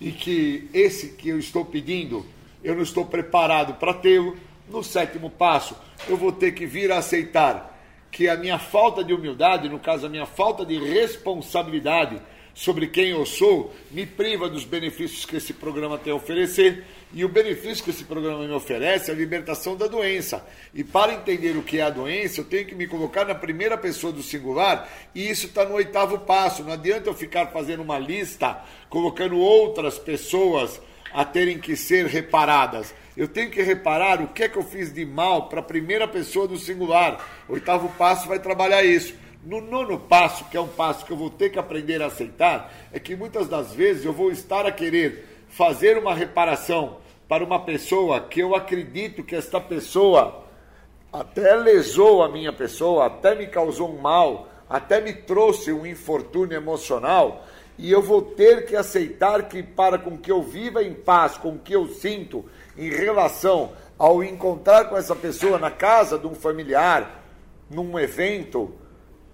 e que esse que eu estou pedindo, eu não estou preparado para tê-lo. No sétimo passo, eu vou ter que vir a aceitar que a minha falta de humildade, no caso, a minha falta de responsabilidade, sobre quem eu sou me priva dos benefícios que esse programa tem a oferecer. E o benefício que esse programa me oferece é a libertação da doença. E para entender o que é a doença, eu tenho que me colocar na primeira pessoa do singular, e isso está no oitavo passo. Não adianta eu ficar fazendo uma lista, colocando outras pessoas a terem que ser reparadas. Eu tenho que reparar o que é que eu fiz de mal para a primeira pessoa do singular. Oitavo passo vai trabalhar isso. No nono passo, que é um passo que eu vou ter que aprender a aceitar, é que muitas das vezes eu vou estar a querer fazer uma reparação para uma pessoa que eu acredito que esta pessoa até lesou a minha pessoa, até me causou um mal, até me trouxe um infortúnio emocional, e eu vou ter que aceitar que para com que eu viva em paz, com o que eu sinto em relação ao encontrar com essa pessoa na casa de um familiar, num evento,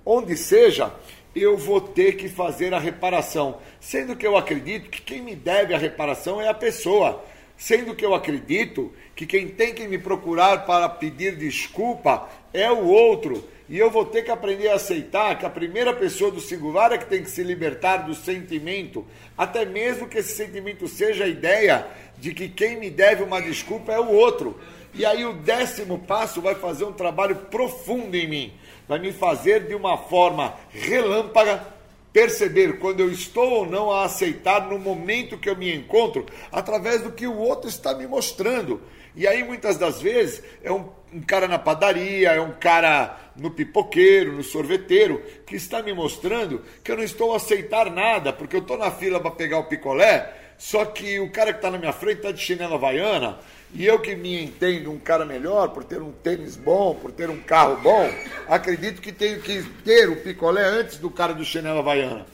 onde seja, eu vou ter que fazer a reparação. Sendo que eu acredito que quem me deve a reparação é a pessoa. Sendo que eu acredito que quem tem que me procurar para pedir desculpa é o outro. E eu vou ter que aprender a aceitar que a primeira pessoa do singular é que tem que se libertar do sentimento, até mesmo que esse sentimento seja a ideia de que quem me deve uma desculpa é o outro. E aí o décimo passo vai fazer um trabalho profundo em mim vai me fazer de uma forma relâmpaga perceber quando eu estou ou não a aceitar no momento que eu me encontro, através do que o outro está me mostrando. E aí muitas das vezes é um, um cara na padaria, é um cara no pipoqueiro, no sorveteiro, que está me mostrando que eu não estou a aceitar nada, porque eu estou na fila para pegar o picolé, só que o cara que está na minha frente está de chinela havaiana, e eu que me entendo um cara melhor, por ter um tênis bom, por ter um carro bom, acredito que tenho que ter o picolé antes do cara do chinelo havaiana.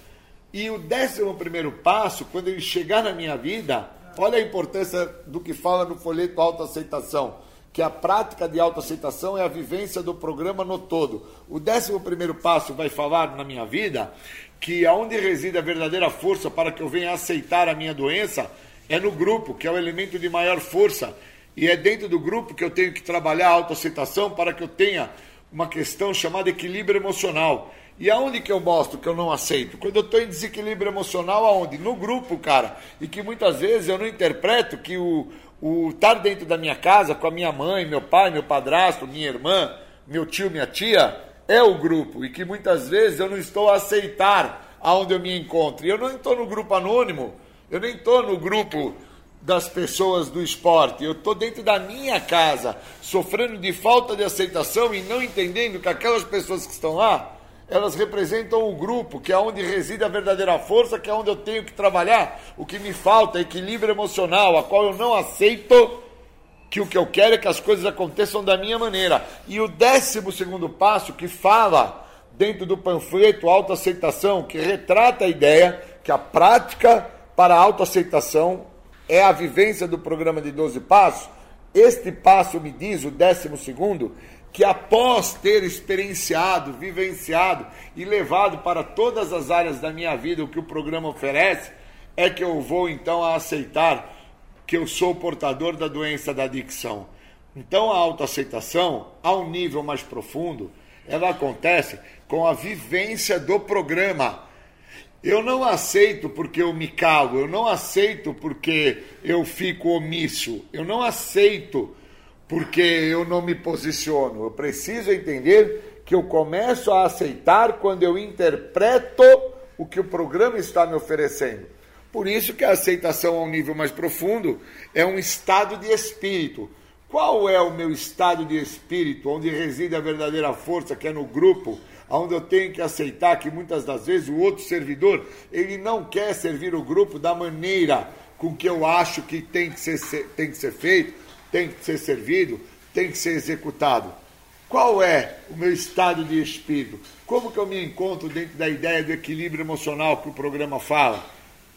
E o décimo primeiro passo, quando ele chegar na minha vida, olha a importância do que fala no folheto autoaceitação, que a prática de autoaceitação é a vivência do programa no todo. O décimo primeiro passo vai falar na minha vida que aonde reside a verdadeira força para que eu venha aceitar a minha doença é no grupo, que é o elemento de maior força. E é dentro do grupo que eu tenho que trabalhar a autoaceitação para que eu tenha uma questão chamada equilíbrio emocional. E aonde que eu mostro que eu não aceito? Quando eu estou em desequilíbrio emocional, aonde? No grupo, cara. E que muitas vezes eu não interpreto que o, o estar dentro da minha casa com a minha mãe, meu pai, meu padrasto, minha irmã, meu tio, minha tia, é o grupo. E que muitas vezes eu não estou a aceitar aonde eu me encontro. E eu não estou no grupo anônimo eu nem estou no grupo das pessoas do esporte, eu estou dentro da minha casa, sofrendo de falta de aceitação e não entendendo que aquelas pessoas que estão lá, elas representam o grupo, que é onde reside a verdadeira força, que é onde eu tenho que trabalhar. O que me falta é equilíbrio emocional, a qual eu não aceito que o que eu quero é que as coisas aconteçam da minha maneira. E o décimo segundo passo que fala dentro do panfleto autoaceitação, que retrata a ideia que a prática para a autoaceitação é a vivência do programa de 12 passos. Este passo me diz, o décimo segundo, que após ter experienciado, vivenciado e levado para todas as áreas da minha vida o que o programa oferece, é que eu vou então a aceitar que eu sou portador da doença da adicção. Então a autoaceitação, a um nível mais profundo, ela acontece com a vivência do programa eu não aceito porque eu me calo, eu não aceito porque eu fico omisso, eu não aceito porque eu não me posiciono. Eu preciso entender que eu começo a aceitar quando eu interpreto o que o programa está me oferecendo. Por isso que a aceitação a um nível mais profundo é um estado de espírito. Qual é o meu estado de espírito, onde reside a verdadeira força, que é no grupo, onde eu tenho que aceitar que muitas das vezes o outro servidor, ele não quer servir o grupo da maneira com que eu acho que tem que ser, tem que ser feito, tem que ser servido, tem que ser executado. Qual é o meu estado de espírito? Como que eu me encontro dentro da ideia do equilíbrio emocional que o programa fala?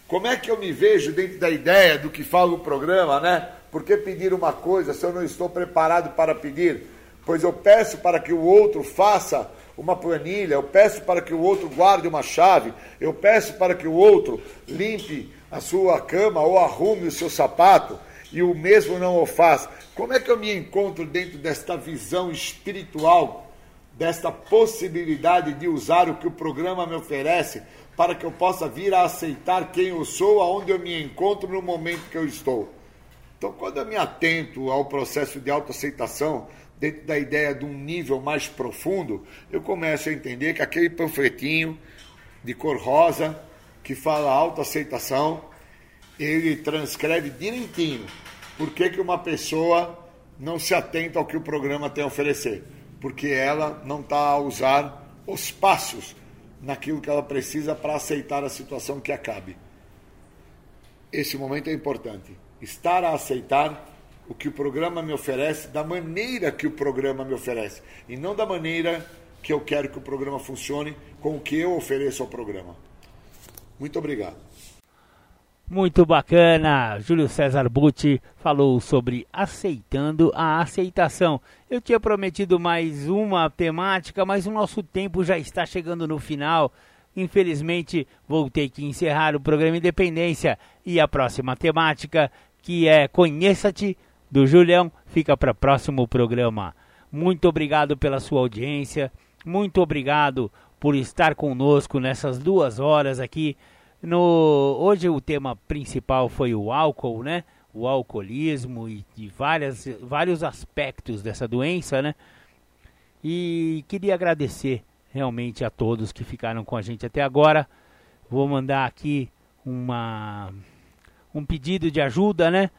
Como é que eu me vejo dentro da ideia do que fala o programa, né? Por que pedir uma coisa se eu não estou preparado para pedir? Pois eu peço para que o outro faça uma planilha, eu peço para que o outro guarde uma chave, eu peço para que o outro limpe a sua cama ou arrume o seu sapato e o mesmo não o faz. Como é que eu me encontro dentro desta visão espiritual, desta possibilidade de usar o que o programa me oferece para que eu possa vir a aceitar quem eu sou, aonde eu me encontro no momento que eu estou? Então, quando eu me atento ao processo de autoaceitação, dentro da ideia de um nível mais profundo, eu começo a entender que aquele panfletinho de cor rosa que fala autoaceitação, ele transcreve direitinho por que, que uma pessoa não se atenta ao que o programa tem a oferecer. Porque ela não está a usar os passos naquilo que ela precisa para aceitar a situação que acabe. Esse momento é importante. estar a aceitar o que o programa me oferece da maneira que o programa me oferece e não da maneira que eu quero que o programa funcione com o que eu ofereço ao programa. Muito obrigado. Muito bacana. Júlio César Butti falou sobre aceitando a aceitação. Eu tinha prometido mais uma temática, mas o nosso tempo já está chegando no final. Infelizmente, vou ter que encerrar o programa Independência e a próxima temática, que é Conheça-te do Julião, fica para próximo programa. Muito obrigado pela sua audiência. Muito obrigado por estar conosco nessas duas horas aqui. No, hoje o tema principal foi o álcool, né? O alcoolismo e, e várias, vários aspectos dessa doença, né? E queria agradecer realmente a todos que ficaram com a gente até agora. Vou mandar aqui uma, um pedido de ajuda, né?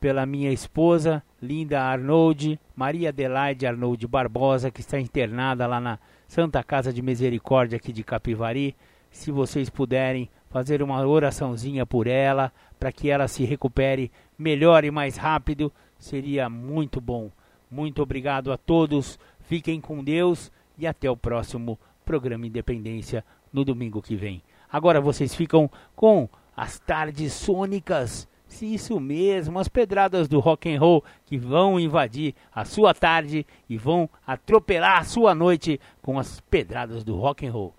Pela minha esposa, Linda Arnold, Maria Adelaide Arnold Barbosa, que está internada lá na Santa Casa de Misericórdia aqui de Capivari. Se vocês puderem fazer uma oraçãozinha por ela, para que ela se recupere melhor e mais rápido, seria muito bom. Muito obrigado a todos, fiquem com Deus e até o próximo programa Independência no domingo que vem. Agora vocês ficam com as tardes sônicas. Se isso mesmo, as pedradas do rock and roll que vão invadir a sua tarde e vão atropelar a sua noite com as pedradas do rock and roll.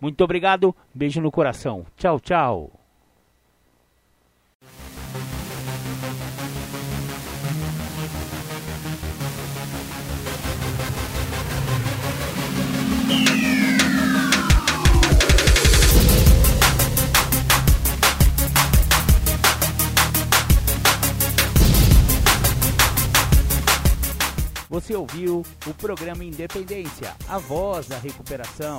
Muito obrigado, beijo no coração. Tchau, tchau. Você ouviu o programa Independência, a voz da recuperação,